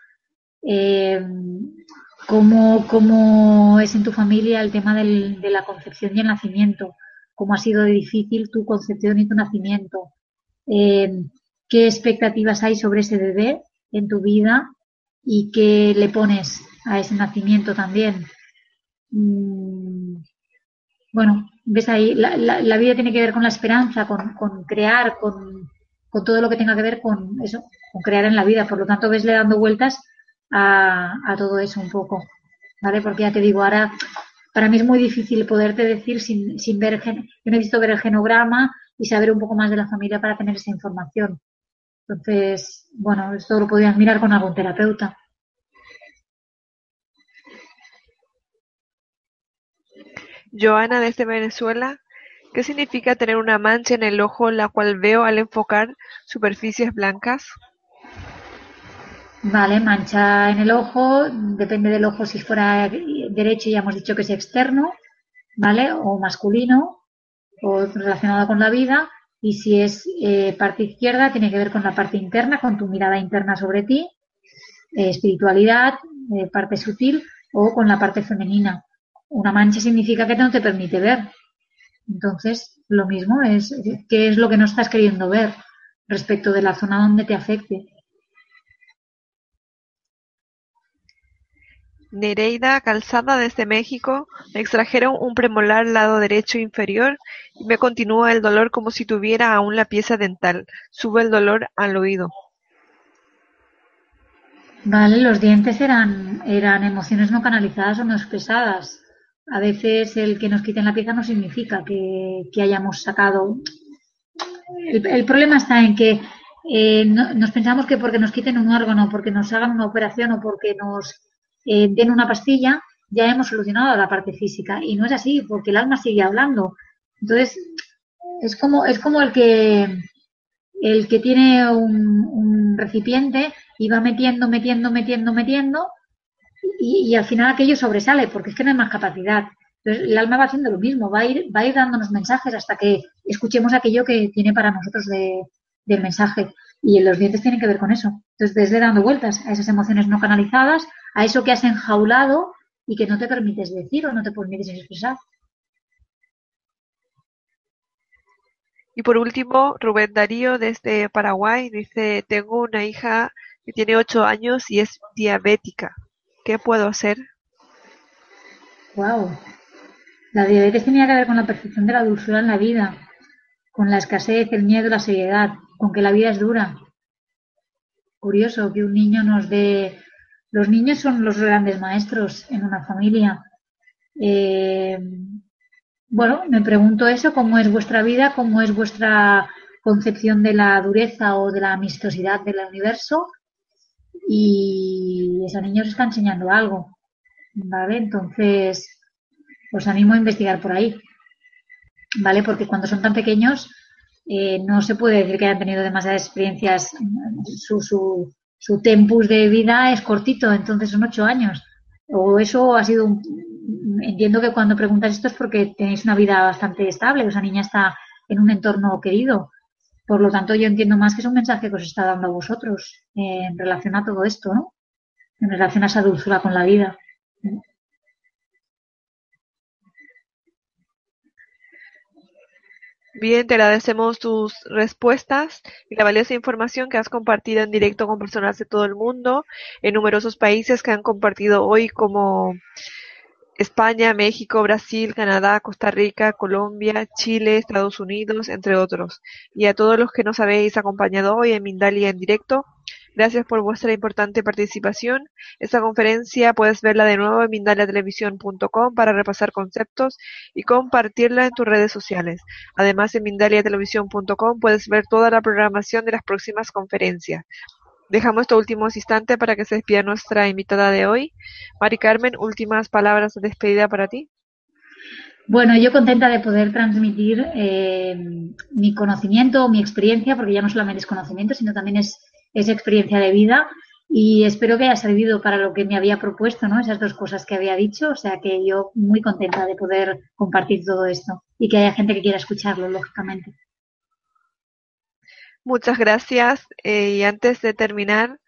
Eh, ¿Cómo, ¿Cómo es en tu familia el tema de la concepción y el nacimiento? ¿Cómo ha sido difícil tu concepción y tu nacimiento? Eh, ¿Qué expectativas hay sobre ese bebé en tu vida y qué le pones a ese nacimiento también? Mm, bueno, ves ahí, la, la, la, vida tiene que ver con la esperanza, con, con crear, con, con, todo lo que tenga que ver con eso, con crear en la vida. Por lo tanto, vesle dando vueltas a, a todo eso un poco, ¿vale? Porque ya te digo, ahora para mí es muy difícil poderte decir sin, sin ver, yo necesito ver el genograma y saber un poco más de la familia para tener esa información. Entonces, bueno, esto lo podrías mirar con algún terapeuta. Joana desde Venezuela, ¿qué significa tener una mancha en el ojo la cual veo al enfocar superficies blancas? Vale, mancha en el ojo, depende del ojo si fuera derecho, ya hemos dicho que es externo, ¿vale? O masculino, o relacionado con la vida, y si es eh, parte izquierda, tiene que ver con la parte interna, con tu mirada interna sobre ti, eh, espiritualidad, eh, parte sutil, o con la parte femenina. Una mancha significa que no te permite ver. Entonces, lo mismo es, ¿qué es lo que no estás queriendo ver respecto de la zona donde te afecte? Nereida Calzada desde México, me extrajeron un premolar lado derecho inferior y me continúa el dolor como si tuviera aún la pieza dental. Sube el dolor al oído. Vale, los dientes eran, eran emociones no canalizadas o no expresadas. A veces el que nos quiten la pieza no significa que, hayamos sacado. El, el, problema está en que eh, no, nos pensamos que porque nos quiten un órgano, porque nos hagan una operación o porque nos eh, den una pastilla, ya hemos solucionado la parte física. Y no es así, porque el alma sigue hablando. Entonces, es como, es como el que el que tiene un, un recipiente y va metiendo, metiendo, metiendo, metiendo, y, y, al final aquello sobresale, porque es que no hay más capacidad. Entonces, el alma va haciendo lo mismo, va a ir, va a ir dándonos mensajes hasta que escuchemos aquello que tiene para nosotros de, del mensaje. Y los dientes tienen que ver con eso. Entonces, desde dando vueltas a esas emociones no canalizadas, a eso que has enjaulado y que no te permites decir o no te permites expresar. Y por último, Rubén Darío desde Paraguay dice, tengo una hija que tiene ocho años y es diabética. ¿Qué puedo hacer? Wow. La diabetes tenía que ver con la percepción de la dulzura en la vida, con la escasez, el miedo, la seriedad, con que la vida es dura. Curioso que un niño nos dé los niños son los grandes maestros en una familia. Eh, bueno, me pregunto eso, cómo es vuestra vida, cómo es vuestra concepción de la dureza o de la amistosidad del universo y ese niño os está enseñando algo, ¿vale? Entonces, os animo a investigar por ahí, ¿vale? Porque cuando son tan pequeños eh, no se puede decir que hayan tenido demasiadas experiencias, su, su, su tempus de vida es cortito, entonces son ocho años. O eso ha sido un... Entiendo que cuando preguntas esto es porque tenéis una vida bastante estable, esa niña está en un entorno querido. Por lo tanto, yo entiendo más que es un mensaje que os está dando a vosotros eh, en relación a todo esto, ¿no? En relación a esa dulzura con la vida. Bien, te agradecemos tus respuestas y la valiosa información que has compartido en directo con personas de todo el mundo, en numerosos países que han compartido hoy como España, México, Brasil, Canadá, Costa Rica, Colombia, Chile, Estados Unidos, entre otros. Y a todos los que nos habéis acompañado hoy en Mindalia en directo, Gracias por vuestra importante participación. Esta conferencia puedes verla de nuevo en mindaliatelevisión.com para repasar conceptos y compartirla en tus redes sociales. Además, en mindaliatelevisión.com puedes ver toda la programación de las próximas conferencias. Dejamos estos últimos instantes para que se despida nuestra invitada de hoy. Mari Carmen, últimas palabras de despedida para ti. Bueno, yo contenta de poder transmitir eh, mi conocimiento, mi experiencia, porque ya no solamente es conocimiento, sino también es esa experiencia de vida y espero que haya servido para lo que me había propuesto, ¿no? Esas dos cosas que había dicho, o sea que yo muy contenta de poder compartir todo esto y que haya gente que quiera escucharlo, lógicamente. Muchas gracias eh, y antes de terminar,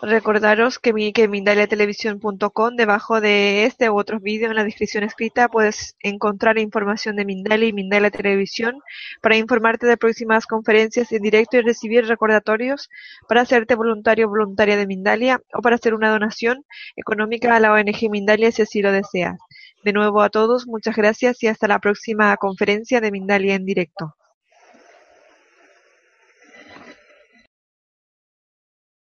Recordaros que, mi, que mindaliatelevisión.com, debajo de este u otros vídeos en la descripción escrita, puedes encontrar información de Mindalia y Mindalia Televisión para informarte de próximas conferencias en directo y recibir recordatorios para hacerte voluntario o voluntaria de Mindalia o para hacer una donación económica a la ONG Mindalia si así lo deseas. De nuevo a todos, muchas gracias y hasta la próxima conferencia de Mindalia en directo.